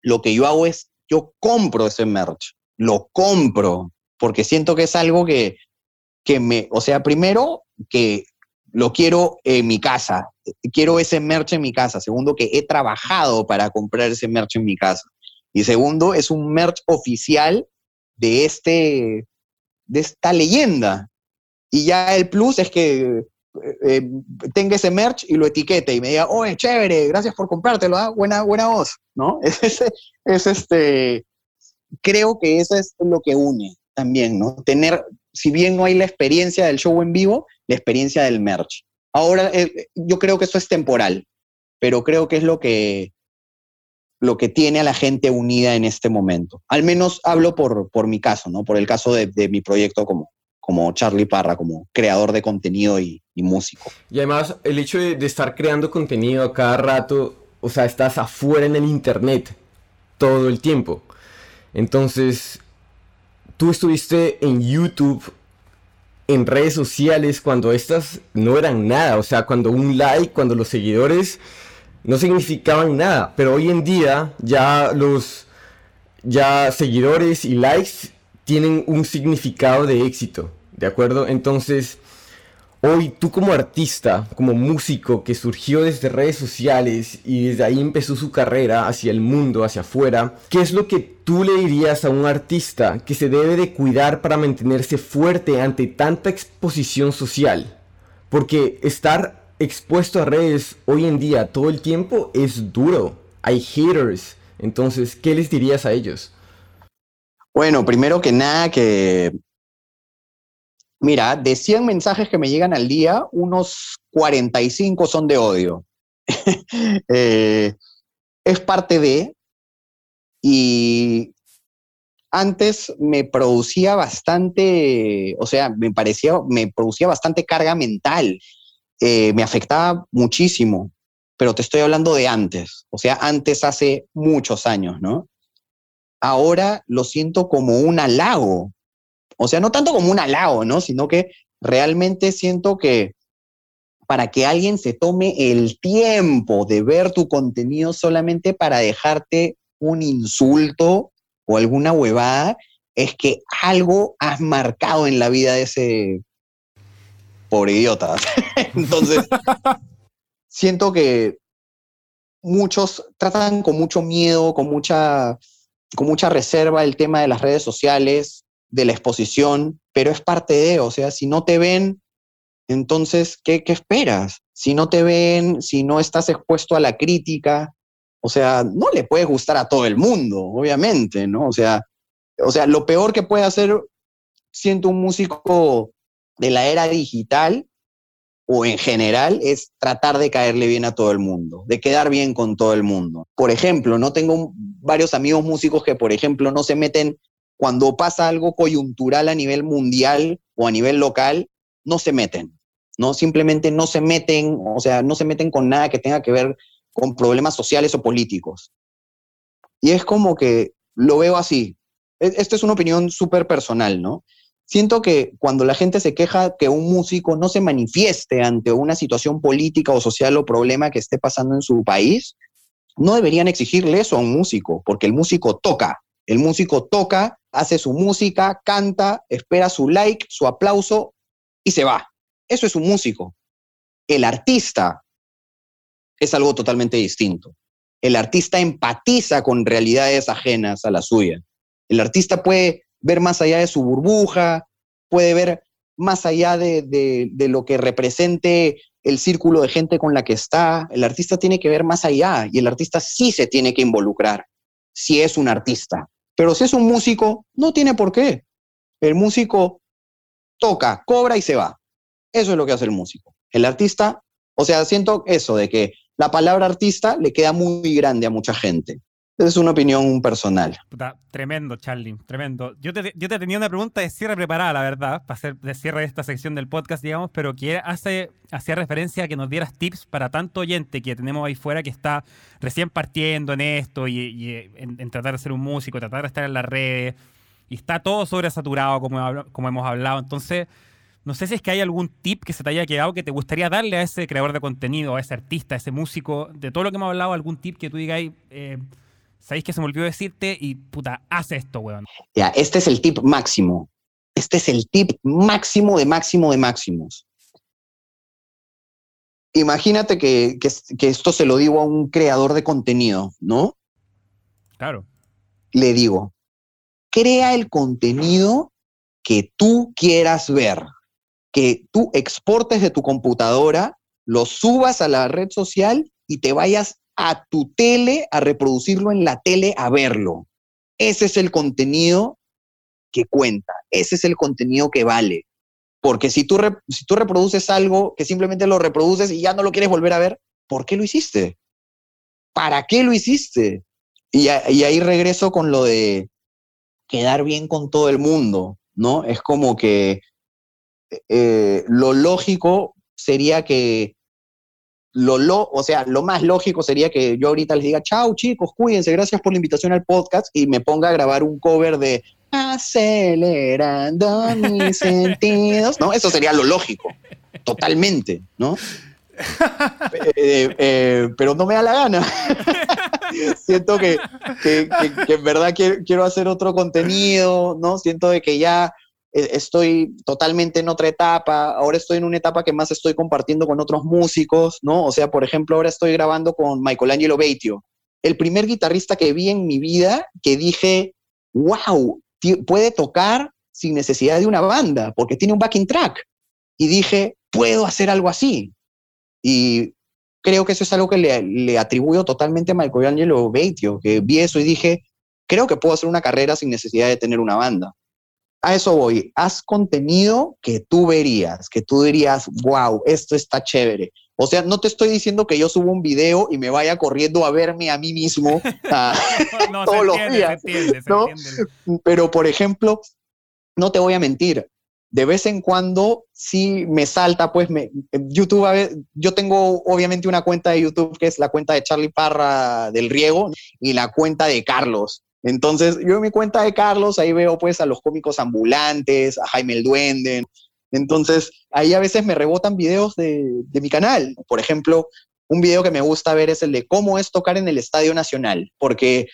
lo que yo hago es, yo compro ese merch, lo compro, porque siento que es algo que, que me, o sea, primero, que lo quiero en mi casa, quiero ese merch en mi casa. Segundo, que he trabajado para comprar ese merch en mi casa. Y segundo, es un merch oficial de, este, de esta leyenda. Y ya el plus es que eh, tenga ese merch y lo etiquete y me diga, oh, es chévere, gracias por comprártelo, ¿ah? buena, buena voz, ¿no? <laughs> Es, es, este, creo que eso es lo que une también, ¿no? Tener, si bien no hay la experiencia del show en vivo, la experiencia del merch. Ahora, eh, yo creo que eso es temporal, pero creo que es lo que, lo que tiene a la gente unida en este momento. Al menos hablo por, por mi caso, ¿no? Por el caso de, mi proyecto como, como Charlie Parra, como creador de contenido y, músico. Y además, el hecho de, de, estar creando contenido cada rato, o sea, estás afuera en el Internet todo el tiempo. Entonces, tú estuviste en YouTube en redes sociales cuando estas no eran nada, o sea, cuando un like, cuando los seguidores no significaban nada, pero hoy en día ya los ya seguidores y likes tienen un significado de éxito, ¿de acuerdo? Entonces, hoy tú como artista, como músico que surgió desde redes sociales y desde ahí empezó su carrera hacia el mundo, hacia afuera, ¿qué es lo que tú le dirías a un artista que se debe de cuidar para mantenerse fuerte ante tanta exposición social? Porque estar expuesto a redes hoy en día todo el tiempo es duro. Hay haters. Entonces, ¿qué les dirías a ellos? Bueno, primero que nada que Mira, de 100 mensajes que me llegan al día, unos 45 son de odio. <laughs> Eh, es parte de, y antes me producía bastante, o sea, me parecía, me producía bastante carga mental, eh, me afectaba muchísimo, pero te estoy hablando de antes, o sea, antes hace muchos años, ¿no? Ahora lo siento como un halago, o sea, no tanto como un halago, ¿no? Sino que realmente siento que para que alguien se tome el tiempo de ver tu contenido solamente para dejarte un insulto o alguna huevada, es que algo has marcado en la vida de ese pobre idiota. <laughs> Entonces, <laughs> siento que muchos tratan con mucho miedo, con mucha, con mucha reserva el tema de las redes sociales, de la exposición, pero es parte de, o sea, si no te ven, entonces, ¿qué, ¿qué, esperas? Si no te ven, si no estás expuesto a la crítica, o sea, no le puede gustar a todo el mundo, obviamente, ¿no? O sea, o sea, lo peor que puede hacer, siento un músico de la era digital o en general, es tratar de caerle bien a todo el mundo, de quedar bien con todo el mundo. Por ejemplo, no tengo varios amigos músicos que, por ejemplo, no se meten cuando pasa algo coyuntural a nivel mundial o a nivel local, no se meten, ¿no? Simplemente no se meten, o sea, no se meten con nada que tenga que ver con problemas sociales o políticos. Y es como que lo veo así. E, Esta es una opinión súper personal, ¿no? Siento que cuando la gente se queja que un músico no se manifieste ante una situación política o social o problema que esté pasando en su país, no deberían exigirle eso a un músico, porque el músico toca, el músico toca, hace su música, canta, espera su like, su aplauso y se va. Eso es un músico. El artista es algo totalmente distinto. El artista empatiza con realidades ajenas a la suya. El artista puede ver más allá de su burbuja, puede ver más allá de, de, lo que represente el círculo de gente con la que está. El artista tiene que ver más allá y el artista sí se tiene que involucrar si es un artista. Pero si es un músico, no tiene por qué. El músico toca, cobra y se va. Eso es lo que hace el músico. El artista, o sea, siento eso de que la palabra artista le queda muy grande a mucha gente. Es una opinión personal. tremendo, Charlie, tremendo. Yo te, yo te tenía una pregunta de cierre preparada, la verdad, para hacer de cierre de esta sección del podcast, digamos, pero que hace, hacía referencia a que nos dieras tips para tanto oyente que tenemos ahí fuera que está recién partiendo en esto y, en, tratar de ser un músico, tratar de estar en las redes, y está todo sobresaturado, como, como hemos hablado. Entonces, no sé si es que hay algún tip que se te haya quedado que te gustaría darle a ese creador de contenido, a ese artista, a ese músico, de todo lo que hemos hablado, algún tip que tú digas, eh, ¿sabéis que se me olvidó decirte? Y puta, haz esto, weón. Ya, este es el tip máximo. Este es el tip máximo de máximo de máximos. Imagínate que, que esto se lo digo a un creador de contenido, ¿no? Claro. Le digo, crea el contenido que tú quieras ver, que tú exportes de tu computadora, lo subas a la red social y te vayas a tu tele a reproducirlo en la tele a verlo. Ese es el contenido que cuenta, ese es el contenido que vale. Porque si tú, si tú reproduces algo que simplemente lo reproduces y ya no lo quieres volver a ver, ¿por qué lo hiciste? ¿Para qué lo hiciste? Y, ahí regreso con lo de quedar bien con todo el mundo, ¿no? Es como que eh, lo lógico sería que lo, lo, o sea, lo más lógico sería que yo ahorita les diga, chao chicos, cuídense, gracias por la invitación al podcast y me ponga a grabar un cover de Acelerando mis <laughs> sentidos, ¿no? Eso sería lo lógico, totalmente, ¿no? Eh, eh, pero no me da la gana. <laughs> Siento que, que, que, en verdad quiero, quiero, hacer otro contenido, ¿no? Siento de que ya estoy totalmente en otra etapa, ahora estoy en una etapa que más estoy compartiendo con otros músicos, ¿no? O sea, por ejemplo, ahora estoy grabando con Michelangelo Beitio, el primer guitarrista que vi en mi vida que dije, wow, puede tocar sin necesidad de una banda, porque tiene un backing track. Y dije, puedo hacer algo así. Y creo que eso es algo que le, le atribuyo totalmente a Michelangelo Beitio, que vi eso y dije, creo que puedo hacer una carrera sin necesidad de tener una banda. A eso voy, haz contenido que tú verías, que tú dirías, wow, esto está chévere. O sea, no te estoy diciendo que yo subo un video y me vaya corriendo a verme a mí mismo <laughs> <laughs> todos los días. Pero, por ejemplo, no te voy a mentir, de vez en cuando sí me salta, pues me, YouTube, yo tengo obviamente una cuenta de YouTube que es la cuenta de Charlie Parra del Riego y la cuenta de Carlos. Entonces, yo en mi cuenta de Carlos, ahí veo pues a los cómicos ambulantes, a Jaime el Duende. Entonces, ahí a veces me rebotan videos de, mi canal. Por ejemplo, un video que me gusta ver es el de cómo es tocar en el Estadio Nacional, porque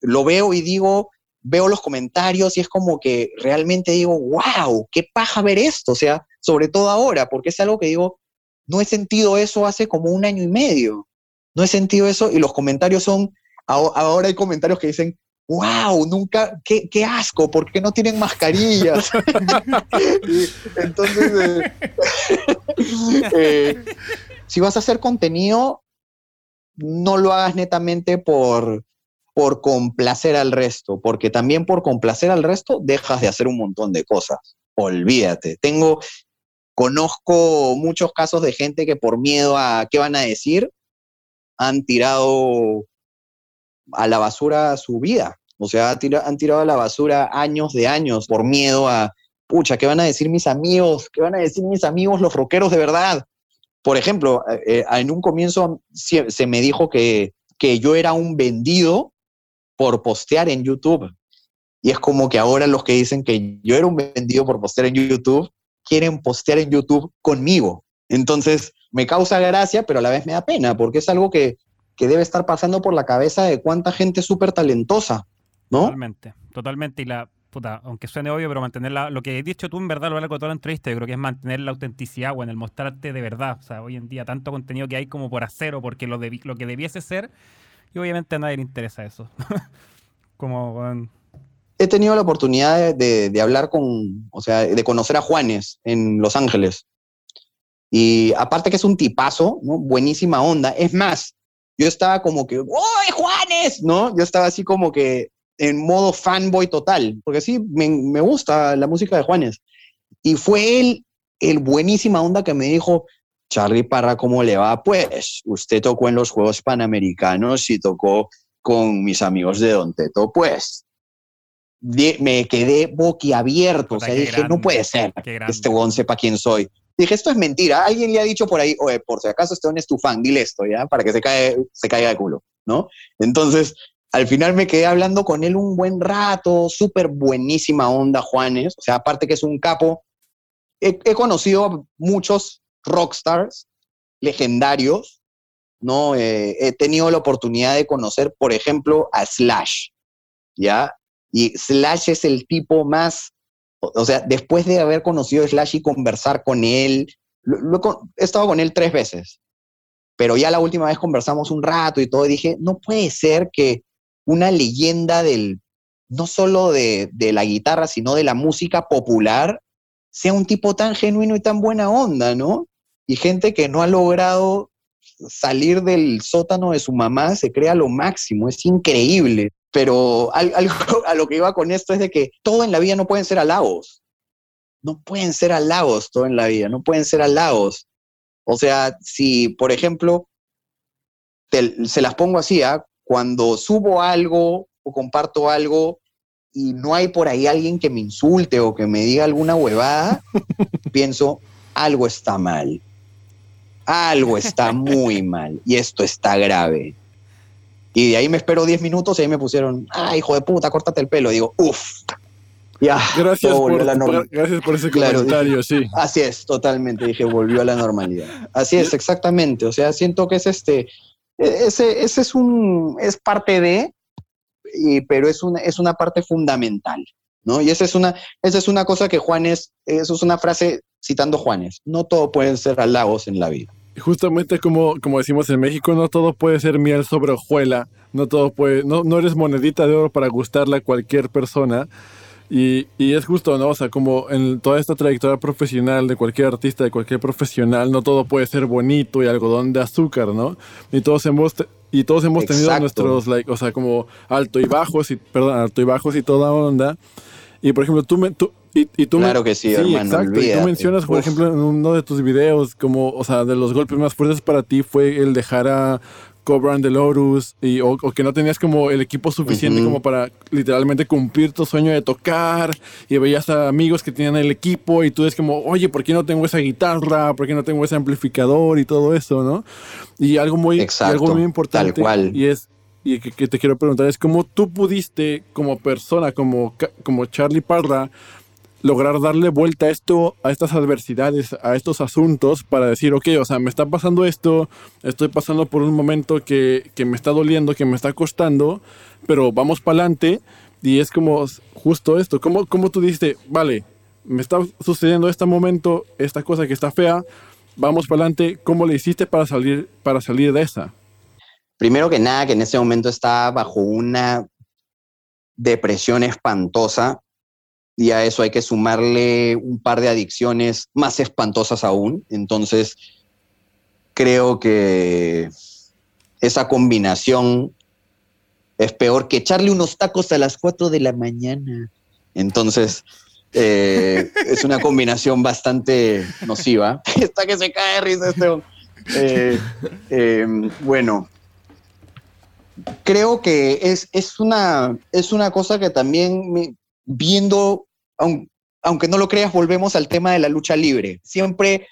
lo veo y digo, veo los comentarios y es como que realmente digo, wow, qué paja ver esto. O sea, sobre todo ahora, porque es algo que digo, no he sentido eso hace como un año y medio. No he sentido eso y los comentarios son, ahora hay comentarios que dicen, wow, nunca, qué, asco, ¿por qué no tienen mascarillas? <laughs> entonces, eh, <laughs> eh, si vas a hacer contenido, no lo hagas netamente por, por complacer al resto, porque también por complacer al resto dejas de hacer un montón de cosas. Olvídate. Tengo, conozco muchos casos de gente que por miedo a qué van a decir, han tirado a la basura su vida. O sea, han tirado a la basura años de años por miedo a, pucha, ¿qué van a decir mis amigos? ¿Qué van a decir mis amigos los rockeros de verdad? Por ejemplo, eh, eh, en un comienzo se, me dijo que, que yo era un vendido por postear en YouTube. Y es como que ahora los que dicen que yo era un vendido por postear en YouTube, quieren postear en YouTube conmigo. Entonces, me causa gracia, pero a la vez me da pena, porque es algo que que debe estar pasando por la cabeza de cuánta gente súper talentosa, ¿no? Totalmente, totalmente. Y la, puta, aunque suene obvio, pero mantener lo que he dicho tú en verdad lo largo de toda la entrevista, yo creo que es mantener la autenticidad, o en el mostrarte de verdad. O sea, hoy en día tanto contenido que hay como por hacer o porque lo, lo que debiese ser, y obviamente a nadie le interesa eso. <laughs> como, He tenido la oportunidad de, de, hablar con, o sea, de conocer a Juanes en Los Ángeles. Y aparte que es un tipazo, ¿no? buenísima onda. Es más, yo estaba como que, ¡Uy, Juanes! ¿No? Yo estaba así como que en modo fanboy total, porque sí, me, me gusta la música de Juanes. Y fue él, el buenísima onda que me dijo, Charlie Parra, ¿cómo le va? Pues usted tocó en los Juegos Panamericanos y tocó con mis amigos de Don Teto, pues me quedé boquiabierto, o sea, dije, no puede ser que este huevón sepa quién soy. Dije, esto es mentira. Alguien le ha dicho por ahí, oye, por si acaso este es tu fan, dile esto, ¿ya? Para que se, cae, se caiga de culo, ¿no? Entonces, al final me quedé hablando con él un buen rato, súper buenísima onda, Juanes. O sea, aparte que es un capo. He, conocido a muchos rockstars legendarios, ¿no? Eh, he tenido la oportunidad de conocer, por ejemplo, a Slash, ¿ya? Y Slash es el tipo más o sea, después de haber conocido a Slash y conversar con él, he estado con él tres veces, pero ya la última vez conversamos un rato y todo, dije, no puede ser que una leyenda del, no solo de, de la guitarra, sino de la música popular, sea un tipo tan genuino y tan buena onda, ¿no? Y gente que no ha logrado salir del sótano de su mamá se crea lo máximo, es increíble. Pero algo <laughs> a lo que iba con esto es de que todo en la vida no pueden ser halagos. No pueden ser halagos todo en la vida, no pueden ser halagos. O sea, si, por ejemplo, se las pongo así, ¿ah? cuando subo algo o comparto algo y no hay por ahí alguien que me insulte o que me diga alguna huevada, <laughs> pienso, algo está mal. Algo está muy mal y esto está grave. Y de ahí me espero 10 minutos y ahí me pusieron, ah, hijo de puta, córtate el pelo. Y digo, uff, ya. Gracias por, <laughs> gracias por ese comentario, sí. Así es, totalmente. Dije, volvió a la normalidad. Así es, exactamente. O sea, siento que es este, e, ese, ese es un, es parte de, y, pero es una, es una parte fundamental. ¿no? Y esa es una, esa es una cosa que Juanes, eso es una frase citando Juanes, no todo pueden ser halagos en la vida. Justamente como, como decimos en México, no todo puede ser miel sobre hojuela, no todo puede, no, no eres monedita de oro para gustarle a cualquier persona. Y, y, es justo, ¿no? O sea, como en toda esta trayectoria profesional de cualquier artista, de cualquier profesional, no todo puede ser bonito y algodón de azúcar, ¿no? Y todos hemos, y todos hemos tenido nuestros, like, o sea, como alto y bajos, y, perdón, alto y bajos y toda onda. Y por ejemplo, tú, me, tú, y, y tú claro que sí, hermano. Exacto. Y tú mencionas, por ejemplo, en uno de tus videos, como, o sea, de los golpes más fuertes para ti fue el dejar a Cobran de Lotus y, o, que no tenías como el equipo suficiente como para literalmente cumplir tu sueño de tocar y veías a amigos que tenían el equipo y tú es como, oye, ¿por qué no tengo esa guitarra? ¿Por qué no tengo ese amplificador? Y todo eso, ¿no? Y algo muy, algo muy importante tal cual. y es y que, que, te quiero preguntar es cómo tú pudiste como persona, como, como Charlie Parra, lograr darle vuelta a esto, a estas adversidades, a estos asuntos para decir, ok, o sea, me está pasando esto, estoy pasando por un momento que, que me está doliendo, que me está costando, pero vamos para adelante y es como justo esto, como, como tú dijiste, vale, me está sucediendo este momento, esta cosa que está fea, vamos para adelante, ¿cómo le hiciste para salir, para salir de esa? Primero que nada, que en ese momento estaba bajo una depresión espantosa, y a eso hay que sumarle un par de adicciones más espantosas aún. Entonces, creo que esa combinación es peor que echarle unos tacos a las 4 de la mañana. Entonces, eh, es una combinación bastante nociva. <laughs> Está que se cae risa este. Bueno, creo que es, es, una, es una cosa que también viendo, aunque no lo creas, volvemos al tema de la lucha libre. Siempre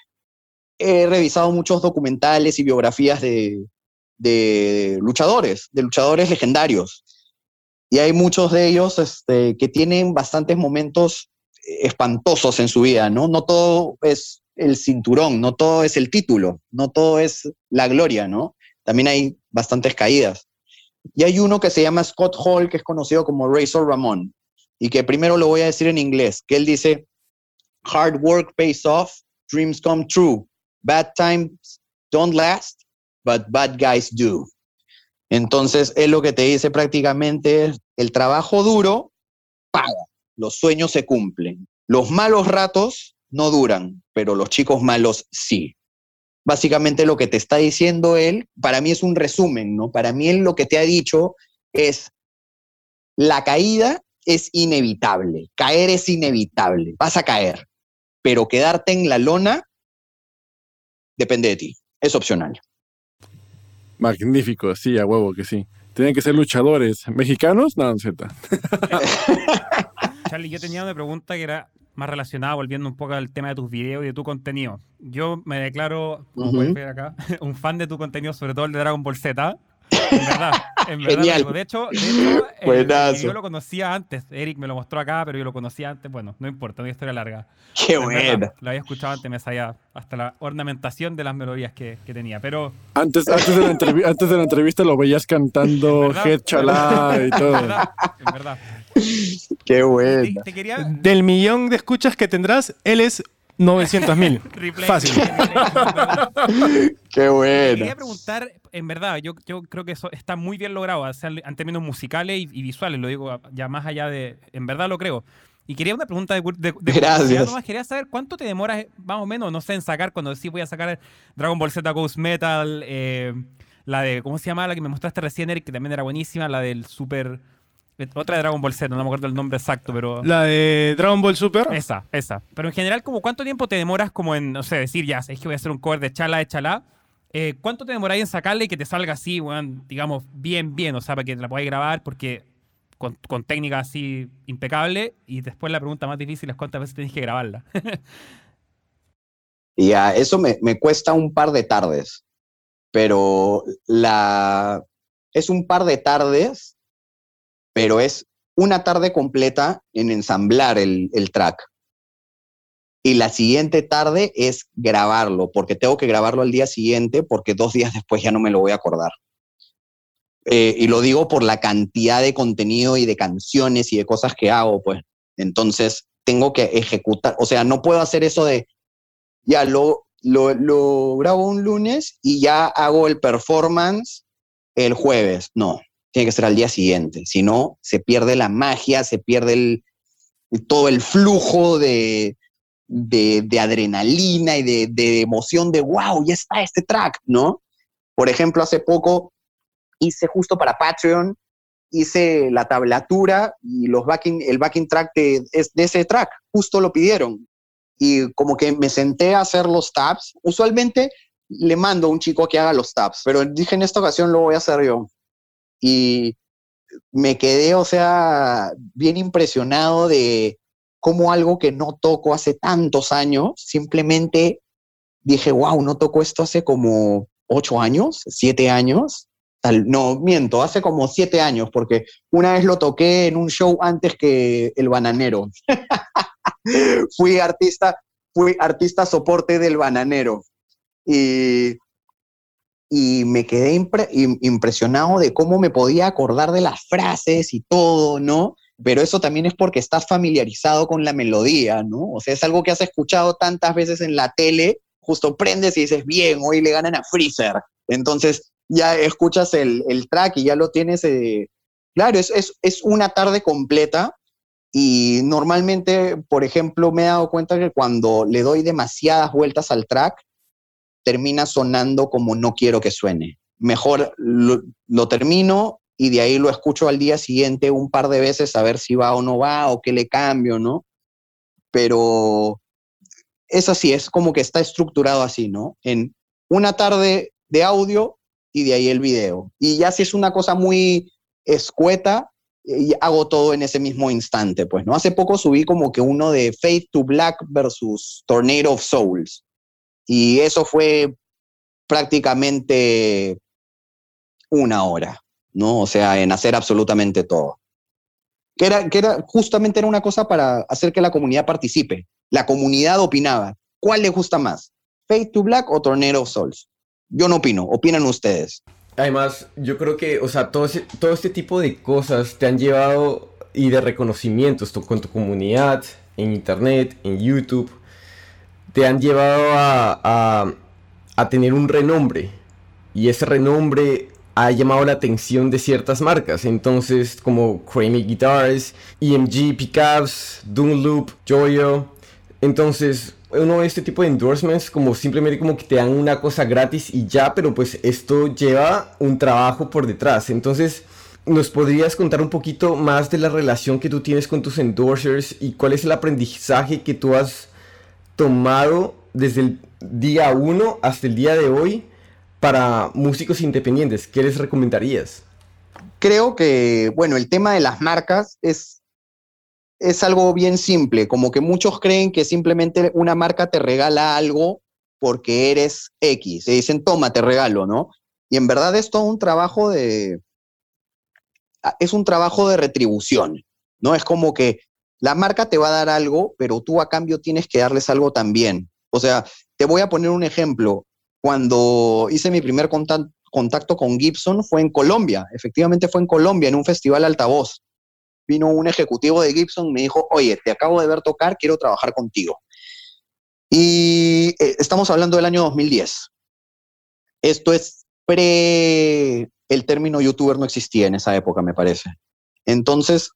he revisado muchos documentales y biografías de, luchadores, de luchadores legendarios. Y hay muchos de ellos este, que tienen bastantes momentos espantosos en su vida, ¿no? No todo es el cinturón, no todo es el título, no todo es la gloria, ¿no? También hay bastantes caídas. Y hay uno que se llama Scott Hall, que es conocido como Razor Ramón y que primero lo voy a decir en inglés, que él dice, hard work pays off, dreams come true, bad times don't last, but bad guys do. Entonces, él lo que te dice prácticamente es, el trabajo duro paga, los sueños se cumplen, los malos ratos no duran, pero los chicos malos sí. Básicamente lo que te está diciendo él, para mí es un resumen, ¿no? Para mí él lo que te ha dicho es, la caída es inevitable, caer es inevitable, vas a caer, pero quedarte en la lona depende de ti, es opcional. Magnífico, sí, a huevo que sí. Tienen que ser luchadores mexicanos, no, Z. <laughs> Charlie, yo tenía una pregunta que era más relacionada, volviendo un poco al tema de tus videos y de tu contenido. Yo me declaro, como puedes ver acá, <laughs> un fan de tu contenido, sobre todo el de Dragon Ball Z. En verdad, en verdad. Genial. De hecho, de hecho eh, yo lo conocía antes. Eric me lo mostró acá, pero yo lo conocía antes. Bueno, no importa, una historia larga. Qué bueno. Lo había escuchado antes, me sabía hasta la ornamentación de las melodías que, que tenía. Pero. Antes, antes, de la antes de la entrevista lo veías cantando Head Chalá y todo. En verdad. En verdad. Qué bueno. Te, quería... Del millón de escuchas que tendrás, él es 900 mil. <laughs> Fácil. <laughs> Qué bueno. Quería preguntar, en verdad, yo, yo creo que eso está muy bien logrado, en términos musicales y, visuales, lo digo ya más allá de, en verdad lo creo. Y quería una pregunta de, de, Gracias. Nomás quería saber cuánto te demoras, más o menos, no sé, en sacar cuando sí voy a sacar Dragon Ball Z Ghost Metal, eh, la de, ¿cómo se llama? La que me mostraste recién, Eric, que también era buenísima, la del Super otra de Dragon Ball Z, no me acuerdo el nombre exacto, pero. La de Dragon Ball Super. Esa, esa. Pero en general, como ¿cuánto tiempo te demoras como en, no sé, decir, ya, es que voy a hacer un cover de chala de chala? Eh, ¿Cuánto te demoráis en sacarle y que te salga así, digamos, bien, bien? O sea, para que la podáis grabar, porque con, con, técnica así impecable. Y después la pregunta más difícil es cuántas veces tenéis que grabarla. <laughs> y a eso me, me cuesta un par de tardes. Pero la. Es un par de tardes pero es una tarde completa en ensamblar el, track. Y la siguiente tarde es grabarlo, porque tengo que grabarlo al día siguiente, porque dos días después ya no me lo voy a acordar. Eh, y lo digo por la cantidad de contenido y de canciones y de cosas que hago, pues. Entonces, tengo que ejecutar, o sea, no puedo hacer eso de, ya lo, lo, grabo un lunes y ya hago el performance el jueves. No, tiene que ser al día siguiente. Si no, se pierde la magia, se pierde el, todo el flujo de, de, adrenalina y de, emoción de, wow, ya está este track, ¿no? Por ejemplo, hace poco hice justo para Patreon, hice la tablatura y los backing, el backing track de, de ese track, justo lo pidieron. Y como que me senté a hacer los tabs. Usualmente le mando a un chico que haga los tabs, pero dije en esta ocasión lo voy a hacer yo. Y me quedé, o sea, bien impresionado de cómo algo que no toco hace tantos años, simplemente dije, wow, no toco esto hace como ocho años, siete años. no, miento, hace como siete años, porque una vez lo toqué en un show antes que El Bananero. <laughs> fui artista, fui artista soporte del Bananero. Y, y me quedé impresionado de cómo me podía acordar de las frases y todo, ¿no? Pero eso también es porque estás familiarizado con la melodía, ¿no? O sea, es algo que has escuchado tantas veces en la tele, justo prendes y dices, bien, hoy le ganan a Freezer. Entonces ya escuchas el, el track y ya lo tienes. Eh, claro, es, es, es una tarde completa y normalmente, por ejemplo, me he dado cuenta que cuando le doy demasiadas vueltas al track, termina sonando como no quiero que suene. Mejor lo, termino y de ahí lo escucho al día siguiente un par de veces a ver si va o no va o qué le cambio, ¿no? Pero es así, es como que está estructurado así, ¿no? En una tarde de audio y de ahí el video. Y ya si es una cosa muy escueta, y hago todo en ese mismo instante, pues, ¿no? Hace poco subí como que uno de Faith to Black versus Tornado of Souls. Y eso fue prácticamente una hora, ¿no? O sea, en hacer absolutamente todo. Que era, que era, justamente era una cosa para hacer que la comunidad participe. La comunidad opinaba. ¿Cuál le gusta más? ¿Fate to Black o Tornado Souls? Yo no opino, opinan ustedes. Además, yo creo que, o sea, todo, todo este tipo de cosas te han llevado y de reconocimientos con tu comunidad, en internet, en YouTube, te han llevado a, a, tener un renombre. Y ese renombre ha llamado la atención de ciertas marcas. Entonces, como Creamy Guitars, EMG Pickups, Loop, Joyo. Entonces, uno ve este tipo de endorsements como simplemente como que te dan una cosa gratis y ya, pero pues esto lleva un trabajo por detrás. Entonces, ¿nos podrías contar un poquito más de la relación que tú tienes con tus endorsers y cuál es el aprendizaje que tú has tomado desde el día 1 hasta el día de hoy para músicos independientes? ¿Qué les recomendarías? Creo que, bueno, el tema de las marcas es, es algo bien simple, como que muchos creen que simplemente una marca te regala algo porque eres X, se dicen, toma, te regalo, ¿no? Y en verdad es todo un trabajo de, es un trabajo de retribución, ¿no? Es como que la marca te va a dar algo, pero tú a cambio tienes que darles algo también. O sea, te voy a poner un ejemplo. Cuando hice mi primer contacto con Gibson fue en Colombia, efectivamente fue en Colombia, en un festival altavoz. Vino un ejecutivo de Gibson y me dijo, oye, te acabo de ver tocar, quiero trabajar contigo. Y eh, estamos hablando del año 2010. Esto es pre... El término youtuber no existía en esa época, me parece. Entonces,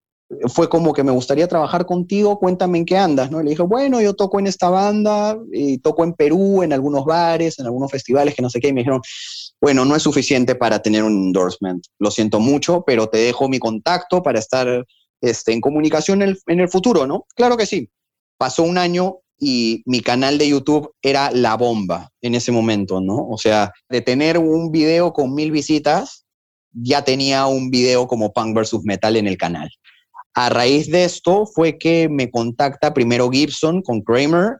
fue como que me gustaría trabajar contigo, cuéntame en qué andas, ¿no? Y le dije, bueno, yo toco en esta banda, y toco en Perú, en algunos bares, en algunos festivales, que no sé qué, y me dijeron, bueno, no es suficiente para tener un endorsement, lo siento mucho, pero te dejo mi contacto para estar este, en comunicación en el, en el futuro, ¿no? Claro que sí. Pasó un año y mi canal de YouTube era la bomba en ese momento, ¿no? O sea, de tener un video con mil visitas, ya tenía un video como Punk vs. Metal en el canal. A raíz de esto fue que me contacta primero Gibson con Kramer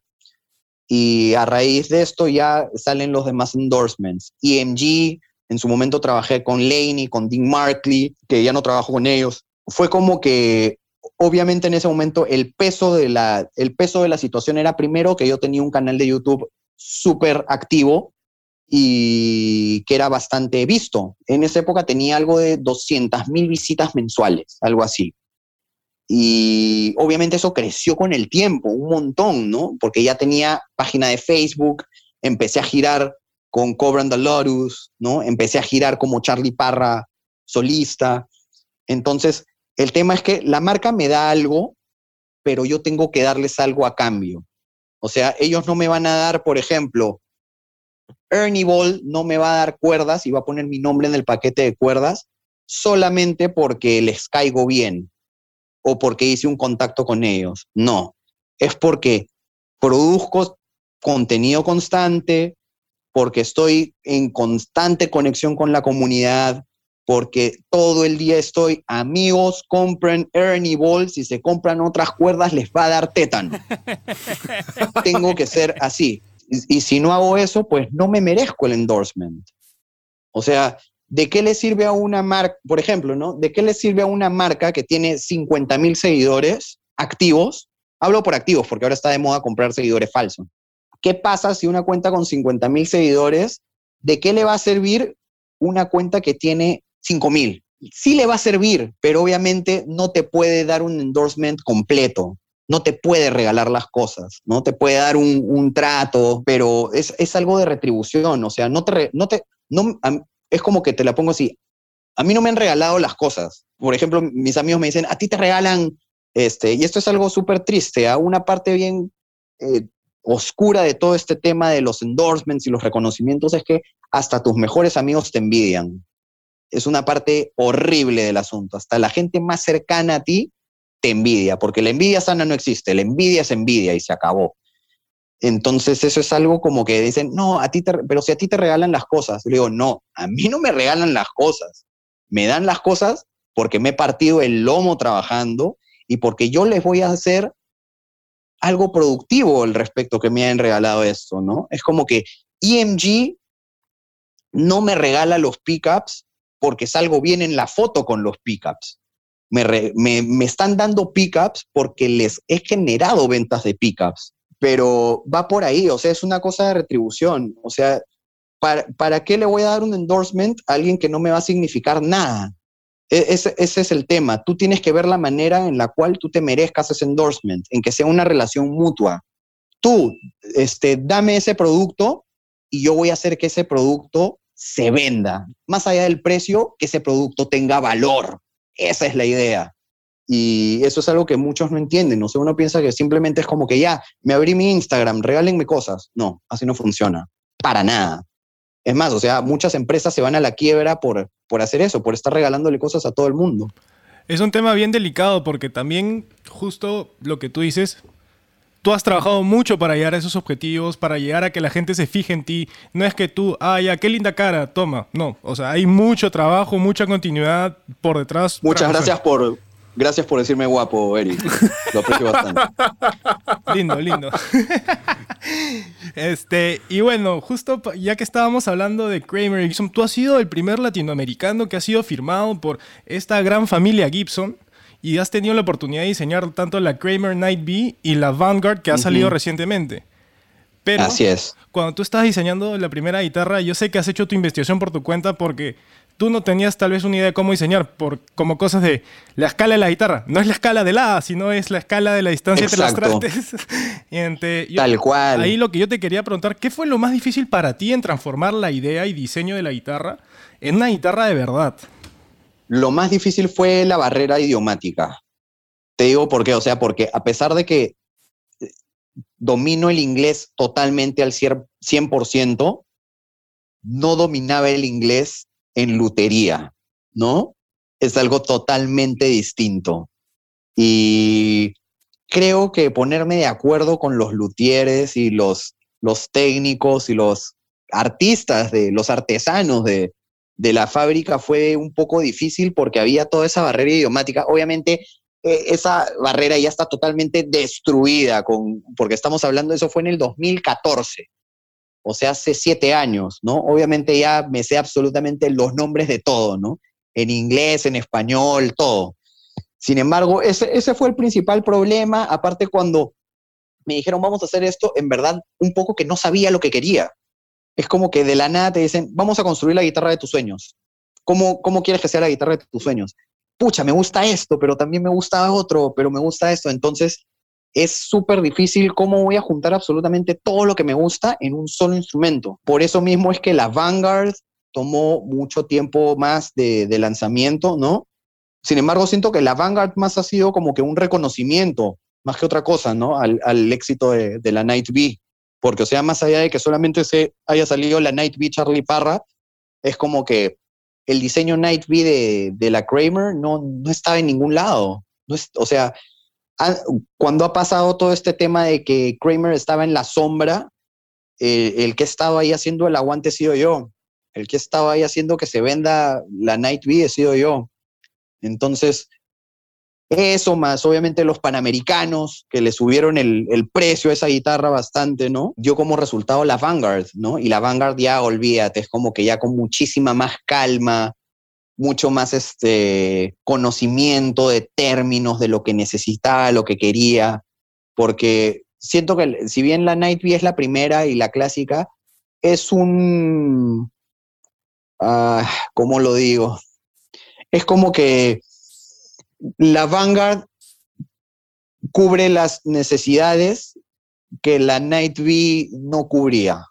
y a raíz de esto ya salen los demás endorsements. EMG, en su momento trabajé con Laney, con Dean Markley, que ya no trabajo con ellos. Fue como que obviamente en ese momento el peso de la, el peso de la situación era primero que yo tenía un canal de YouTube súper activo y que era bastante visto. En esa época tenía algo de 200 mil visitas mensuales, algo así. Y obviamente eso creció con el tiempo, un montón, ¿no? Porque ya tenía página de Facebook, empecé a girar con Cobran the Lotus, ¿no? Empecé a girar como Charlie Parra solista. Entonces, el tema es que la marca me da algo, pero yo tengo que darles algo a cambio. O sea, ellos no me van a dar, por ejemplo, Ernie Ball no me va a dar cuerdas y va a poner mi nombre en el paquete de cuerdas solamente porque les caigo bien o porque hice un contacto con ellos. No, es porque produzco contenido constante, porque estoy en constante conexión con la comunidad, porque todo el día estoy, amigos, compren Ernie Ball, si se compran otras cuerdas les va a dar tétano. <laughs> Tengo que ser así. Y, y, si no hago eso, pues no me merezco el endorsement. O sea, ¿de qué le sirve a una marca, por ejemplo, ¿no? ¿De qué le sirve a una marca que tiene 50 mil seguidores activos? Hablo por activos, porque ahora está de moda comprar seguidores falsos. ¿Qué pasa si una cuenta con 50 mil seguidores, de qué le va a servir una cuenta que tiene 5 mil? Sí le va a servir, pero obviamente no te puede dar un endorsement completo. No te puede regalar las cosas, no te puede dar un, un trato, pero es, es, algo de retribución. O sea, no te, no te, no, es como que te la pongo así. A mí no me han regalado las cosas. Por ejemplo, mis amigos me dicen, a ti te regalan, este, y esto es algo súper triste, a una parte bien eh, oscura de todo este tema de los endorsements y los reconocimientos es que hasta tus mejores amigos te envidian. Es una parte horrible del asunto. Hasta la gente más cercana a ti te envidia, porque la envidia sana no existe, la envidia es envidia y se acabó. Entonces eso es algo como que dicen, no, a ti te, pero si a ti te regalan las cosas, yo digo, no, a mí no me regalan las cosas, me dan las cosas porque me he partido el lomo trabajando y porque yo les voy a hacer algo productivo al respecto que me han regalado esto, ¿no? Es como que EMG no me regala los pickups porque salgo bien en la foto con los pickups. Me, me, me están dando pickups porque les he generado ventas de pickups, pero va por ahí, o sea, es una cosa de retribución, o sea, ¿para, ¿para qué le voy a dar un endorsement a alguien que no me va a significar nada? E, ese, ese, es el tema. Tú tienes que ver la manera en la cual tú te merezcas ese endorsement, en que sea una relación mutua. Tú, este, dame ese producto y yo voy a hacer que ese producto se venda. Más allá del precio, que ese producto tenga valor. Esa es la idea. Y eso es algo que muchos no entienden. O sea, uno piensa que simplemente es como que ya, me abrí mi Instagram, regálenme cosas. No, así no funciona. Para nada. Es más, o sea, muchas empresas se van a la quiebra por, por hacer eso, por estar regalándole cosas a todo el mundo. Es un tema bien delicado porque también justo lo que tú dices, tú has trabajado mucho para llegar a esos objetivos, para llegar a que la gente se fije en ti. No es que tú, ah, ya, qué linda cara, toma. No, o sea, hay mucho trabajo, mucha continuidad por detrás. Muchas gracias por, Gracias por decirme guapo, Eric. Lo aprecio <laughs> bastante. Lindo, lindo. Este, y bueno, justo ya que estábamos hablando de Kramer Gibson, tú has sido el primer latinoamericano que ha sido firmado por esta gran familia Gibson y has tenido la oportunidad de diseñar tanto la Kramer Night B y la Vanguard que ha salido recientemente. Pero Así es. cuando tú estás diseñando la primera guitarra, yo sé que has hecho tu investigación por tu cuenta porque tú no tenías tal vez una idea de cómo diseñar, por, como cosas de la escala de la guitarra. No es la escala de la, sino es la escala de la distancia entre las trastes. <laughs> tal cual. Ahí lo que yo te quería preguntar, ¿qué fue lo más difícil para ti en transformar la idea y diseño de la guitarra en una guitarra de verdad? Lo más difícil fue la barrera idiomática. Te digo por qué, o sea, porque a pesar de que eh, domino el inglés totalmente al 100%, no dominaba el inglés en lutería, ¿no? Es algo totalmente distinto. Y creo que ponerme de acuerdo con los luthieres y los, los técnicos y los artistas, de, los artesanos de, de la fábrica fue un poco difícil porque había toda esa barrera idiomática. Obviamente, e, esa barrera ya está totalmente destruida, con, porque estamos hablando, eso fue en el 2014 o sea, hace siete años, ¿no? Obviamente ya me sé absolutamente los nombres de todo, ¿no? En inglés, en español, todo. Sin embargo, ese, ese fue el principal problema, aparte cuando me dijeron, vamos a hacer esto, en verdad, un poco que no sabía lo que quería. Es como que de la nada te dicen, vamos a construir la guitarra de tus sueños. ¿Cómo, cómo quieres que sea la guitarra de tus sueños? pucha, me gusta esto, pero también me gusta otro, pero me gusta esto. Entonces, es súper difícil cómo voy a juntar absolutamente todo lo que me gusta en un solo instrumento. Por eso mismo es que la Vanguard tomó mucho tiempo más de, lanzamiento, ¿no? Sin embargo, siento que la Vanguard más ha sido como que un reconocimiento, más que otra cosa, ¿no? Al, éxito de, la Night B. Porque, o sea, más allá de que solamente se haya salido la Night B Charlie Parra, es como que el diseño Night B de, la Kramer no, no estaba en ningún lado. No o sea, cuando ha pasado todo este tema de que Kramer estaba en la sombra, eh, el que estaba ahí haciendo el aguante he sido yo. El que estaba ahí haciendo que se venda la Night B he sido yo. Entonces, eso más, obviamente los panamericanos que le subieron el, el, precio a esa guitarra bastante, ¿no? Dio como resultado la Vanguard, ¿no? Y la Vanguard ya, olvídate, es como que ya con muchísima más calma, mucho más este, conocimiento de términos de lo que necesitaba, lo que quería, porque siento que si bien la Night es la primera y la clásica, es un, ah, ¿cómo lo digo? Es como que la Vanguard cubre las necesidades que la Night V no cubría.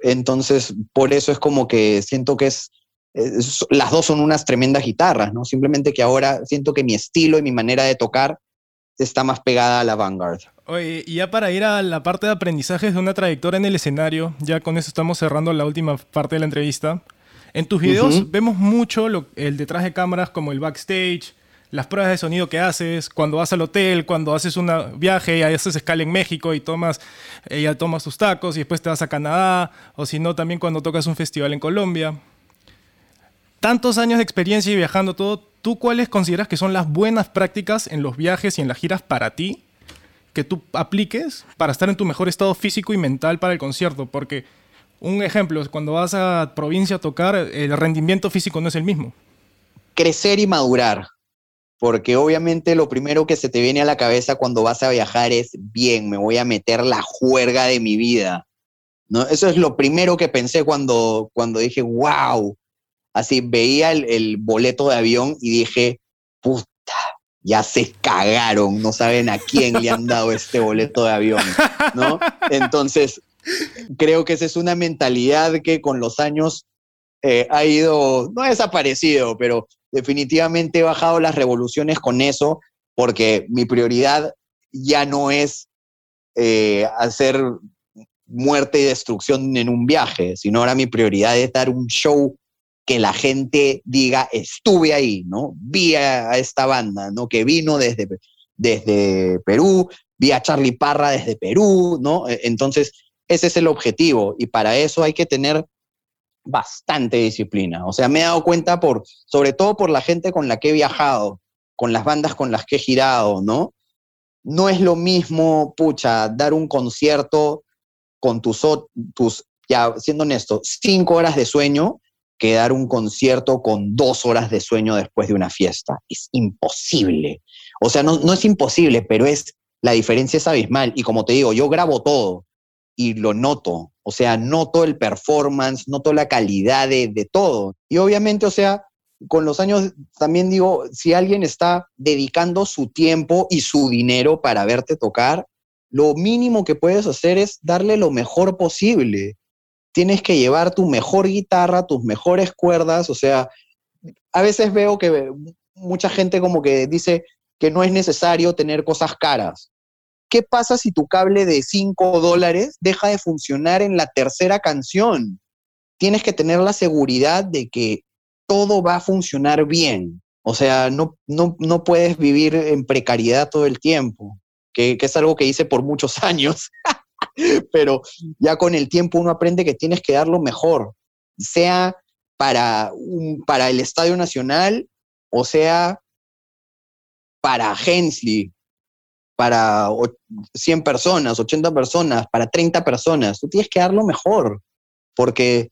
Entonces, por eso es como que siento que es las dos son unas tremendas guitarras, ¿no? Simplemente que ahora siento que mi estilo y mi manera de tocar está más pegada a la Vanguard. Oye, y ya para ir a la parte de aprendizajes de una trayectoria en el escenario, ya con eso estamos cerrando la última parte de la entrevista. En tus videos vemos mucho el detrás de cámaras como el backstage, las pruebas de sonido que haces, cuando vas al hotel, cuando haces un viaje y haces escala en México y tomas, ya tomas tus tacos y después te vas a Canadá, o si no, también cuando tocas un festival en Colombia tantos años de experiencia y viajando todo, ¿tú cuáles consideras que son las buenas prácticas en los viajes y en las giras para ti que tú apliques para estar en tu mejor estado físico y mental para el concierto? Porque un ejemplo, es cuando vas a provincia a tocar, el rendimiento físico no es el mismo. Crecer y madurar. Porque obviamente lo primero que se te viene a la cabeza cuando vas a viajar es, bien, me voy a meter la juerga de mi vida. ¿No? Eso es lo primero que pensé cuando, cuando dije, wow, Así veía el, boleto de avión y dije, puta, ya se cagaron, no saben a quién le han dado este boleto de avión, ¿no? Entonces, creo que esa es una mentalidad que con los años eh, ha ido, no ha desaparecido, pero definitivamente he bajado las revoluciones con eso, porque mi prioridad ya no es eh, hacer muerte y destrucción en un viaje, sino ahora mi prioridad es dar un show que la gente diga, estuve ahí, ¿no? Vi a, esta banda, ¿no? Que vino desde, desde Perú, vi a Charlie Parra desde Perú, ¿no? E, entonces, ese es el objetivo y para eso hay que tener bastante disciplina. O sea, me he dado cuenta por, sobre todo por la gente con la que he viajado, con las bandas con las que he girado, ¿no? No es lo mismo, pucha, dar un concierto con tus, tus ya siendo honesto, cinco horas de sueño que dar un concierto con dos horas de sueño después de una fiesta. Es imposible. O sea, no, es imposible, pero es la diferencia es abismal. Y como te digo, yo grabo todo y lo noto. O sea, noto el performance, noto la calidad de, de todo. Y obviamente, o sea, con los años también digo, si alguien está dedicando su tiempo y su dinero para verte tocar, lo mínimo que puedes hacer es darle lo mejor posible tienes que llevar tu mejor guitarra, tus mejores cuerdas, o sea, a veces veo que mucha gente como que dice que no es necesario tener cosas caras. ¿Qué pasa si tu cable de 5 dólares deja de funcionar en la tercera canción? Tienes que tener la seguridad de que todo va a funcionar bien. O sea, no, no, no puedes vivir en precariedad todo el tiempo, que, que es algo que hice por muchos <laughs> años. <laughs> pero ya con el tiempo uno aprende que tienes que dar lo mejor, sea para, para el Estadio Nacional o sea para Hensley, para 100 personas, 80 personas, para 30 personas. Tú tienes que dar lo mejor, porque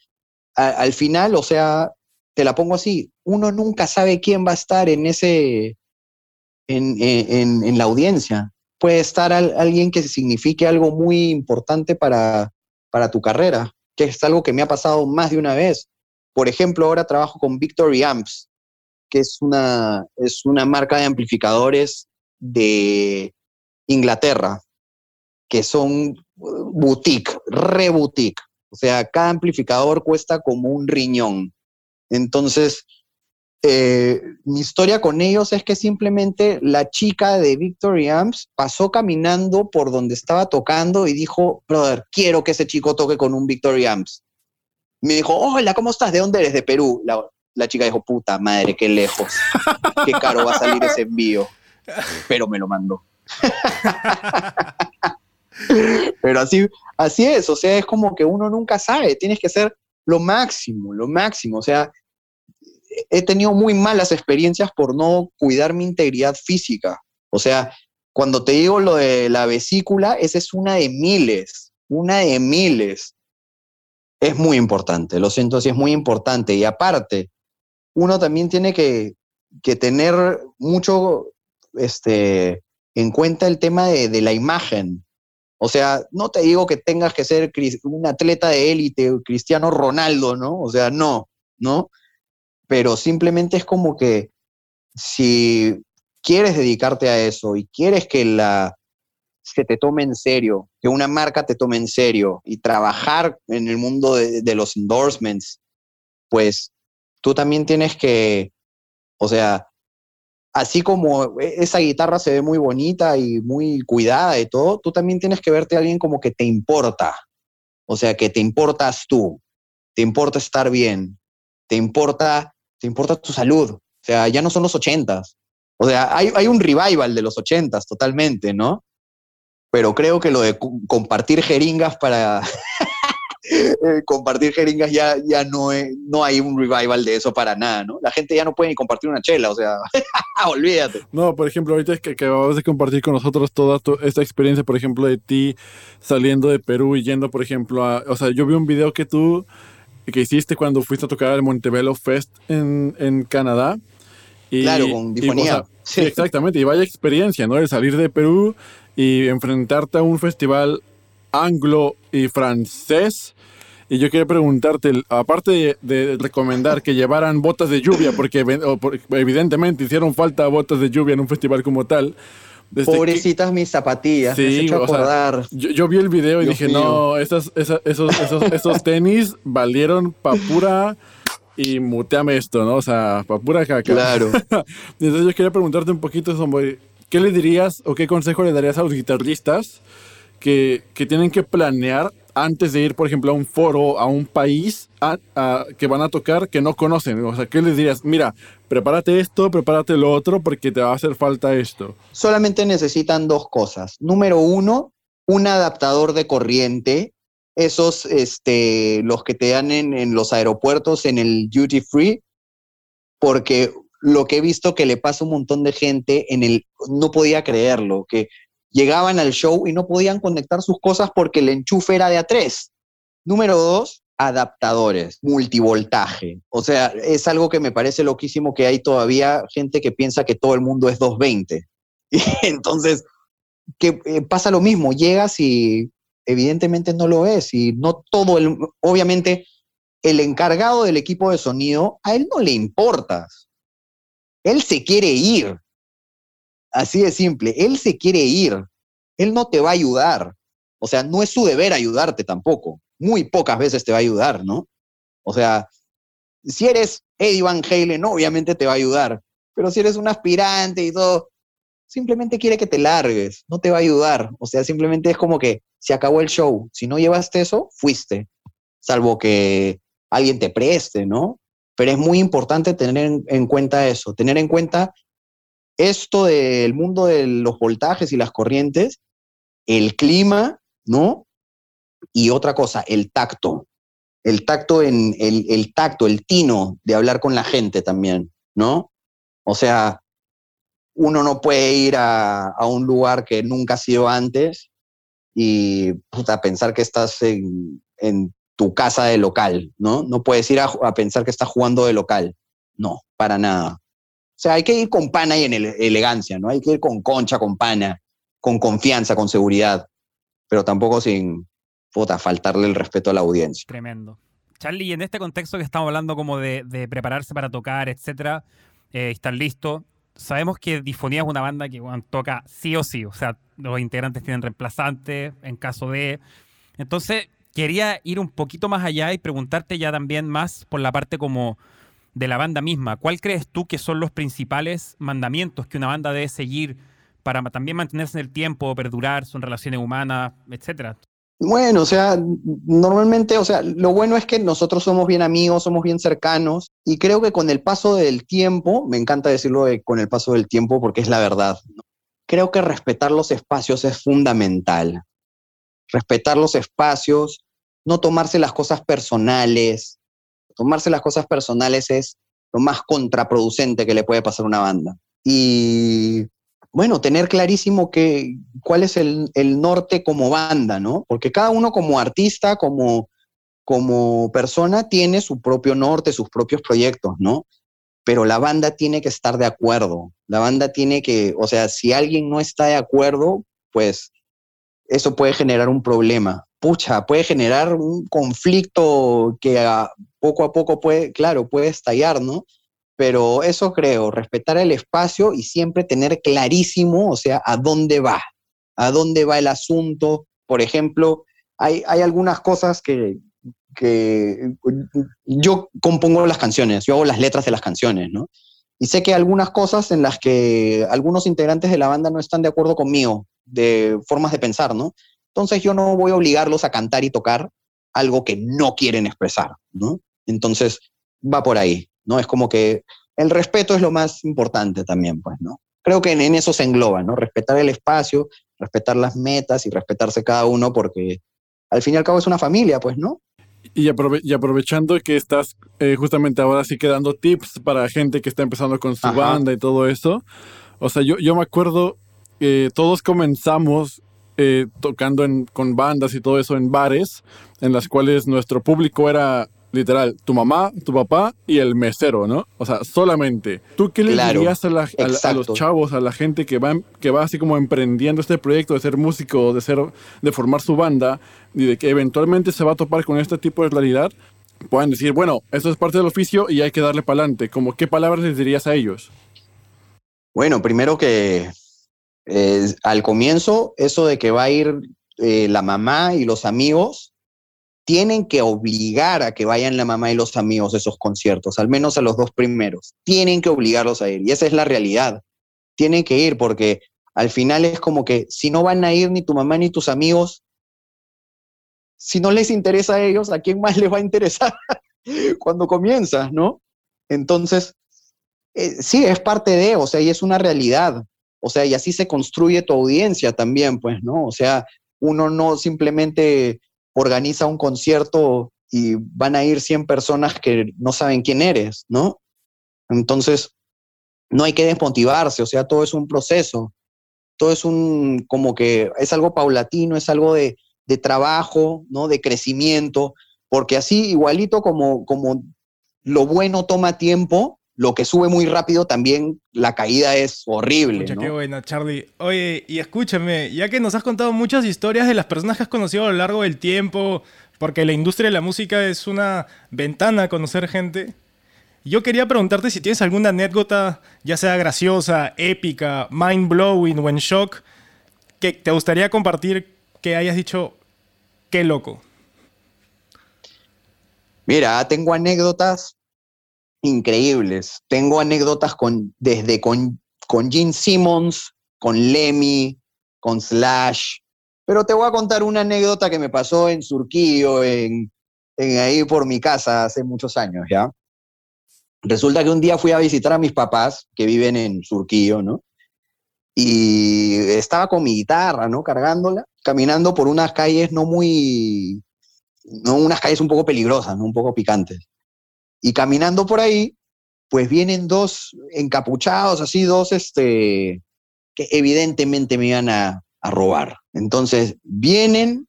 al final, o sea, te la pongo así, uno nunca sabe quién va a estar en ese, en, en la audiencia puede estar alguien que signifique algo muy importante para, para tu carrera, que es algo que me ha pasado más de una vez. Por ejemplo, ahora trabajo con Victory Amps, que es una, es una marca de amplificadores de Inglaterra, que son boutique, re boutique. O sea, cada amplificador cuesta como un riñón. Entonces, eh, mi historia con ellos es que simplemente la chica de Victory Amps pasó caminando por donde estaba tocando y dijo, brother, quiero que ese chico toque con un Victory Amps. Me dijo, hola, ¿cómo estás? ¿De dónde eres? De Perú. La, chica dijo, puta madre, qué lejos. Qué caro va a salir ese envío. Pero me lo mandó. <laughs> Pero así, así es, o sea, es como que uno nunca sabe, tienes que hacer lo máximo, lo máximo, o sea, he tenido muy malas experiencias por no cuidar mi integridad física, o sea, cuando te digo lo de la vesícula, esa es una de miles, una de miles. Es muy importante, lo siento, sí es muy importante. Y aparte, uno también tiene que, que tener mucho este, en cuenta el tema de, de la imagen, o sea, no te digo que tengas que ser un atleta de élite, Cristiano Ronaldo, ¿no? O sea, no, ¿no? Pero simplemente es como que si quieres dedicarte a eso y quieres que la se te tome en serio, que una marca te tome en serio y trabajar en el mundo de, de los endorsements, pues tú también tienes que, o sea, así como e, esa guitarra se ve muy bonita y muy cuidada y todo, tú también tienes que verte a alguien como que te importa. O sea, que te importas tú, te importa estar bien, te importa, te importa tu salud. O sea, ya no son los ochentas. O sea, hay, hay un revival de los ochentas totalmente, ¿no? Pero creo que lo de compartir jeringas para, <laughs> Eh, compartir jeringas ya, ya no, no hay un revival de eso para nada, ¿no? La gente ya no puede ni compartir una chela, o sea, <laughs> olvídate. No, por ejemplo, ahorita es que acabas de compartir con nosotros toda esta experiencia, por ejemplo, de ti saliendo de Perú y yendo, por ejemplo, a, o sea, yo vi un video que tú, que hiciste cuando fuiste a tocar al Montebello Fest en, en Canadá. Y, claro, con difonía. <laughs> sí. exactamente, y vaya experiencia, ¿no? El salir de Perú y enfrentarte a un festival anglo y francés. Y yo quería preguntarte, aparte de, recomendar que llevaran botas de lluvia, porque evidentemente hicieron falta botas de lluvia en un festival como tal. Pobrecitas mis zapatillas, sí, acordar. yo, vi el video y dije, no, esos, esos, esos, tenis valieron pa' pura y muteame esto, ¿no? O sea, pa' pura caca. Claro. <laughs> Entonces yo quería preguntarte un poquito, ¿qué le dirías o qué consejo le darías a los guitarristas que, que tienen que planear antes de ir, por ejemplo, a un foro, a un país que van a tocar que no conocen? O sea, ¿qué les dirías? Mira, prepárate esto, prepárate lo otro, porque te va a hacer falta esto. Solamente necesitan dos cosas. Número uno, un adaptador de corriente. Esos, este, los que te dan en, en los aeropuertos, en el duty free, porque lo que he visto que le pasa a un montón de gente en el, no podía creerlo, que llegaban al show y no podían conectar sus cosas porque el enchufe era de A3. Número dos, adaptadores, multivoltaje. O sea, es algo que me parece loquísimo que hay todavía gente que piensa que todo el mundo es 220. <laughs> Y entonces, que eh, pasa lo mismo, llegas y evidentemente no lo es y no todo el, obviamente el encargado del equipo de sonido, a él no le importas. Él se quiere ir. Así de simple. Él se quiere ir. Él no te va a ayudar. O sea, no es su deber ayudarte tampoco. Muy pocas veces te va a ayudar, ¿no? O sea, si eres Eddie Van Halen, obviamente te va a ayudar. Pero si eres un aspirante y todo, simplemente quiere que te largues, no te va a ayudar. O sea, simplemente es como que se acabó el show. Si no llevaste eso, fuiste. Salvo que alguien te preste, ¿no? Pero es muy importante tener en, en cuenta eso, tener en cuenta esto del mundo de los voltajes y las corrientes, el clima, ¿no? Y otra cosa, el tacto. El tacto en el, tacto, el tino de hablar con la gente también, ¿no? O sea, uno no puede ir a, un lugar que nunca ha sido antes y pensar que estás en, tu casa de local, ¿no? No puedes ir a, a pensar que estás jugando de local. No, para nada. O sea, hay que ir con pana y en elegancia, ¿no? Hay que ir con concha, con pana, con confianza, con seguridad, pero tampoco sin, puta, faltarle el respeto a la audiencia. Tremendo. Charlie, en este contexto que estamos hablando como de, prepararse para tocar, etcétera, eh, están listos. Sabemos que Difonía es una banda que toca sí o sí, o sea, los integrantes tienen reemplazantes en caso de... Entonces, quería ir un poquito más allá y preguntarte ya también más por la parte como de la banda misma. ¿Cuál crees tú que son los principales mandamientos que una banda debe seguir para también mantenerse en el tiempo, perdurar, son relaciones humanas, etcétera? Bueno, o sea, normalmente, o sea, lo bueno es que nosotros somos bien amigos, somos bien cercanos y creo que con el paso del tiempo, me encanta decirlo de con el paso del tiempo porque es la verdad, creo que respetar los espacios es fundamental. Respetar los espacios, no tomarse las cosas personales. Tomarse las cosas personales es lo más contraproducente que le puede pasar a una banda. Y bueno, tener clarísimo que, cuál es el, el norte como banda, ¿no? Porque cada uno como artista, como, como persona, tiene su propio norte, sus propios proyectos, ¿no? Pero la banda tiene que estar de acuerdo. La banda tiene que, o sea, si alguien no está de acuerdo, pues eso puede generar un problema. Pucha, puede generar un conflicto que poco a poco puede, claro, puede estallar, ¿no? Pero eso creo, respetar el espacio y siempre tener clarísimo, o sea, a dónde va, a dónde va el asunto. Por ejemplo, hay, hay algunas cosas que, que yo compongo las canciones, yo hago las letras de las canciones, ¿no? Y sé que algunas cosas en las que algunos integrantes de la banda no están de acuerdo conmigo, de formas de pensar, ¿no? Entonces yo no voy a obligarlos a cantar y tocar algo que no quieren expresar, ¿no? Entonces va por ahí, ¿no? Es como que el respeto es lo más importante también, pues, ¿no? Creo que en, en eso se engloba, ¿no? Respetar el espacio, respetar las metas y respetarse cada uno porque al fin y al cabo es una familia, pues, ¿no? Y, aprove- y aprovechando que estás eh, justamente ahora sí que dando tips para gente que está empezando con su Ajá. banda y todo eso. O sea, yo, yo me acuerdo que todos comenzamos eh, tocando en- con bandas y todo eso en bares, en las cuales nuestro público era literal tu mamá, tu papá y el mesero, ¿no? O sea, solamente. ¿Tú qué le Claro, dirías a, la- a la- a los chavos, a la gente que va, que va así como emprendiendo este proyecto de ser músico, de, ser, de formar su banda y de que eventualmente se va a topar con este tipo de realidad? Puedan decir, bueno, esto es parte del oficio y hay que darle para adelante. Como, ¿Qué palabras les dirías a ellos? Bueno, primero que eh, al comienzo, eso de que va a ir eh, la mamá y los amigos, tienen que obligar a que vayan la mamá y los amigos a esos conciertos, al menos a los dos primeros. Tienen que obligarlos a ir. Y esa es la realidad. Tienen que ir porque al final es como que si no van a ir ni tu mamá ni tus amigos, si no les interesa a ellos, ¿a quién más <laughs> les va a interesar cuando comienzas, no? Entonces, eh, sí, es parte de, o sea, y es una realidad. O sea, y así se construye tu audiencia también, pues, ¿no? O sea, uno no simplemente organiza un concierto y van a ir 100 personas que no saben quién eres, ¿no? Entonces, no hay que desmotivarse, o sea, todo es un proceso, todo es un, como que es algo paulatino, es algo de, de trabajo, ¿no? De crecimiento, porque así, igualito como, como lo bueno toma tiempo, lo que sube muy rápido también, la caída es horrible, Pucha, ¿no? qué buena, Charlie. Oye, y escúchame, ya que nos has contado muchas historias de las personas que has conocido a lo largo del tiempo, porque la industria de la música es una ventana a conocer gente, yo quería preguntarte si tienes alguna anécdota, ya sea graciosa, épica, mind blowing o en shock, que te gustaría compartir que hayas dicho, qué loco. Mira, tengo anécdotas increíbles. Tengo anécdotas con, desde con, con Gene Simmons, con Lemmy, con Slash. Pero te voy a contar una anécdota que me pasó en Surquillo, en, en ahí por mi casa hace muchos años, ¿ya? Resulta que un día fui a visitar a mis papás que viven en Surquillo, ¿no? Y estaba con mi guitarra, ¿no? Cargándola, caminando por unas calles no muy, no unas calles un poco peligrosas, un poco picantes. Y caminando por ahí, pues vienen dos encapuchados, así dos, este, que evidentemente me iban a, robar. Entonces vienen,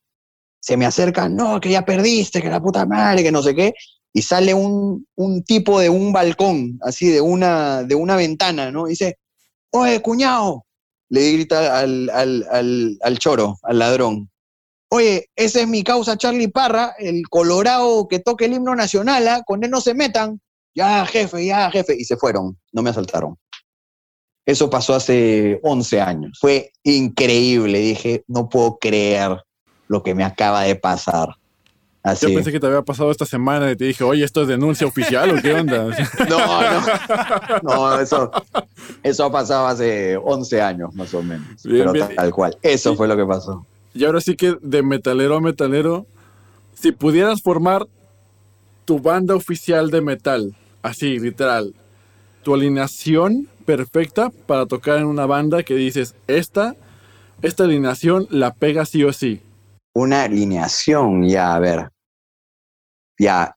se me acercan, no, que ya perdiste, que la puta madre, que no sé qué, y sale un, un tipo de un balcón, así de una, de una ventana, ¿no? Dice, oye, cuñado, le grita al, al, al, al choro, al ladrón. Oye, esa es mi causa Charlie Parra, el colorado que toca el himno nacional, ¿ah? con él no se metan. ya jefe, ya jefe, y se fueron, no me asaltaron. Eso pasó hace 11 años. Fue increíble. Dije, no puedo creer lo que me acaba de pasar. Así. Yo pensé que te había pasado esta semana y te dije, oye, ¿esto es denuncia oficial o qué onda? <laughs> No, no. No, eso, eso ha pasado hace 11 años más o menos. Bien, pero bien. tal cual. Eso Y- fue lo que pasó. Y ahora sí que de metalero a metalero, si pudieras formar tu banda oficial de metal, así, literal, tu alineación perfecta para tocar en una banda que dices, esta, esta alineación la pega sí o sí. Una alineación, ya, a ver. Ya.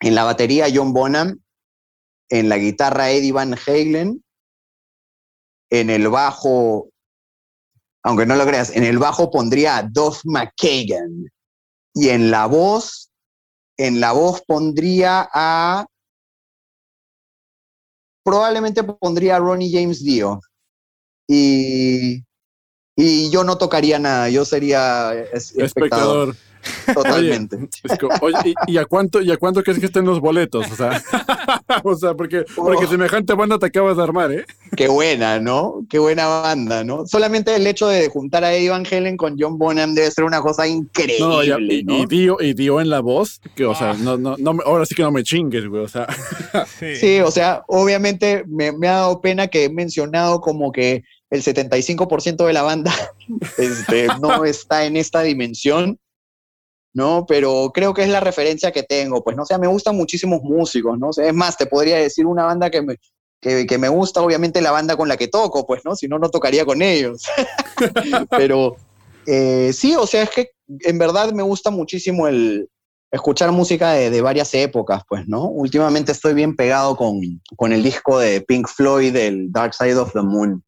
En la batería, John Bonham. En la guitarra, Eddie Van Halen. En el bajo, aunque no lo creas, en el bajo pondría a Duff McKagan. Y en la voz, en la voz pondría a. Probablemente pondría a Ronnie James Dio. Y. Y yo no tocaría nada, yo sería es- espectador. Espectador. <laughs> Totalmente. Es como, oye, ¿y, y a cuánto, ¿y a cuánto crees que estén los boletos? O sea, <laughs> o sea porque, porque Oh. semejante banda te acabas de armar, ¿eh? Qué buena, ¿no? Qué buena banda, ¿no? Solamente el hecho de juntar a Eddie Van Halen con John Bonham debe ser una cosa increíble, No, ya- ¿no? y, y Dio, y Dio en la voz, que, o sea, Ah. no, no, no me- ahora sí que no me chingues, güey, o sea, <laughs> Sí, o sea, obviamente me, me ha dado pena que he mencionado como que el 75% de la banda este, no está en esta dimensión, ¿no? Pero creo que es la referencia que tengo, pues, ¿no? O sea, me gustan muchísimos músicos, ¿no? O es más, te podría decir una banda que me, que, que me gusta, obviamente, la banda con la que toco, pues, ¿no? Si no, no tocaría con ellos. <laughs> Pero eh, sí, o sea, es que en verdad me gusta muchísimo el escuchar música de, varias épocas, pues, ¿no? Últimamente estoy bien pegado con, con el disco de Pink Floyd, del Dark Side of the Moon,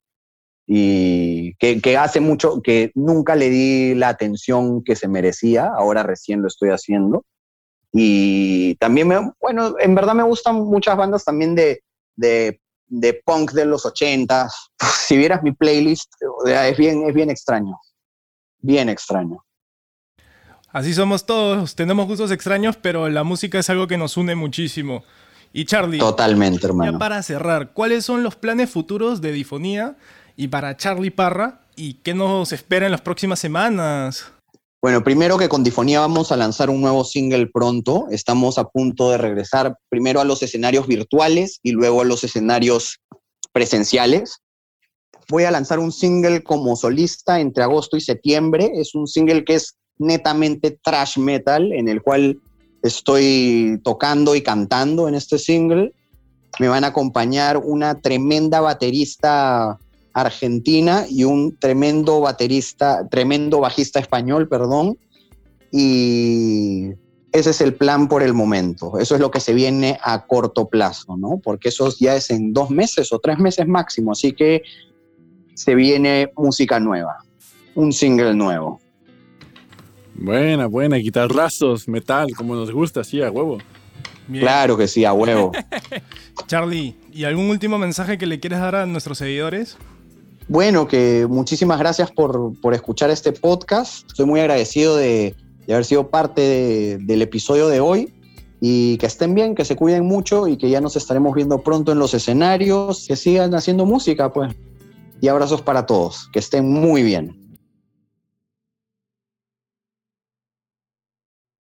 y que, que hace mucho, que nunca le di la atención que se merecía, ahora recién lo estoy haciendo. Y también, me, bueno, en verdad me gustan muchas bandas también de, de, de punk de los ochentas. Si vieras mi playlist, es bien, es bien extraño, bien extraño. Así somos todos, tenemos gustos extraños, pero la música es algo que nos une muchísimo. Y Charlie, Totalmente, ya hermano. para cerrar, ¿cuáles son los planes futuros de Difonía y para Charlie Parra? ¿Y qué nos espera en las próximas semanas? Bueno, primero que con Difonía vamos a lanzar un nuevo single pronto. Estamos a punto de regresar primero a los escenarios virtuales y luego a los escenarios presenciales. Voy a lanzar un single como solista entre agosto y septiembre. Es un single que es netamente trash metal, en el cual estoy tocando y cantando en este single. Me van a acompañar una tremenda baterista argentina y un tremendo baterista, tremendo bajista español, perdón. Y ese es el plan por el momento. Eso es lo que se viene a corto plazo, ¿no? Porque eso ya es en dos meses o tres meses máximo. Así que se viene música nueva, un single nuevo. buena, buena, guitarrazos, metal, como nos gusta, sí, a huevo. Bien. Claro que sí, a huevo. <laughs> Charlie, ¿y algún último mensaje que le quieras dar a nuestros seguidores? Bueno, que muchísimas gracias por, por escuchar este podcast. Estoy muy agradecido de, de haber sido parte de- del episodio de hoy. Y que estén bien, que se cuiden mucho y que ya nos estaremos viendo pronto en los escenarios. Que sigan haciendo música, pues. Y abrazos para todos. Que estén muy bien.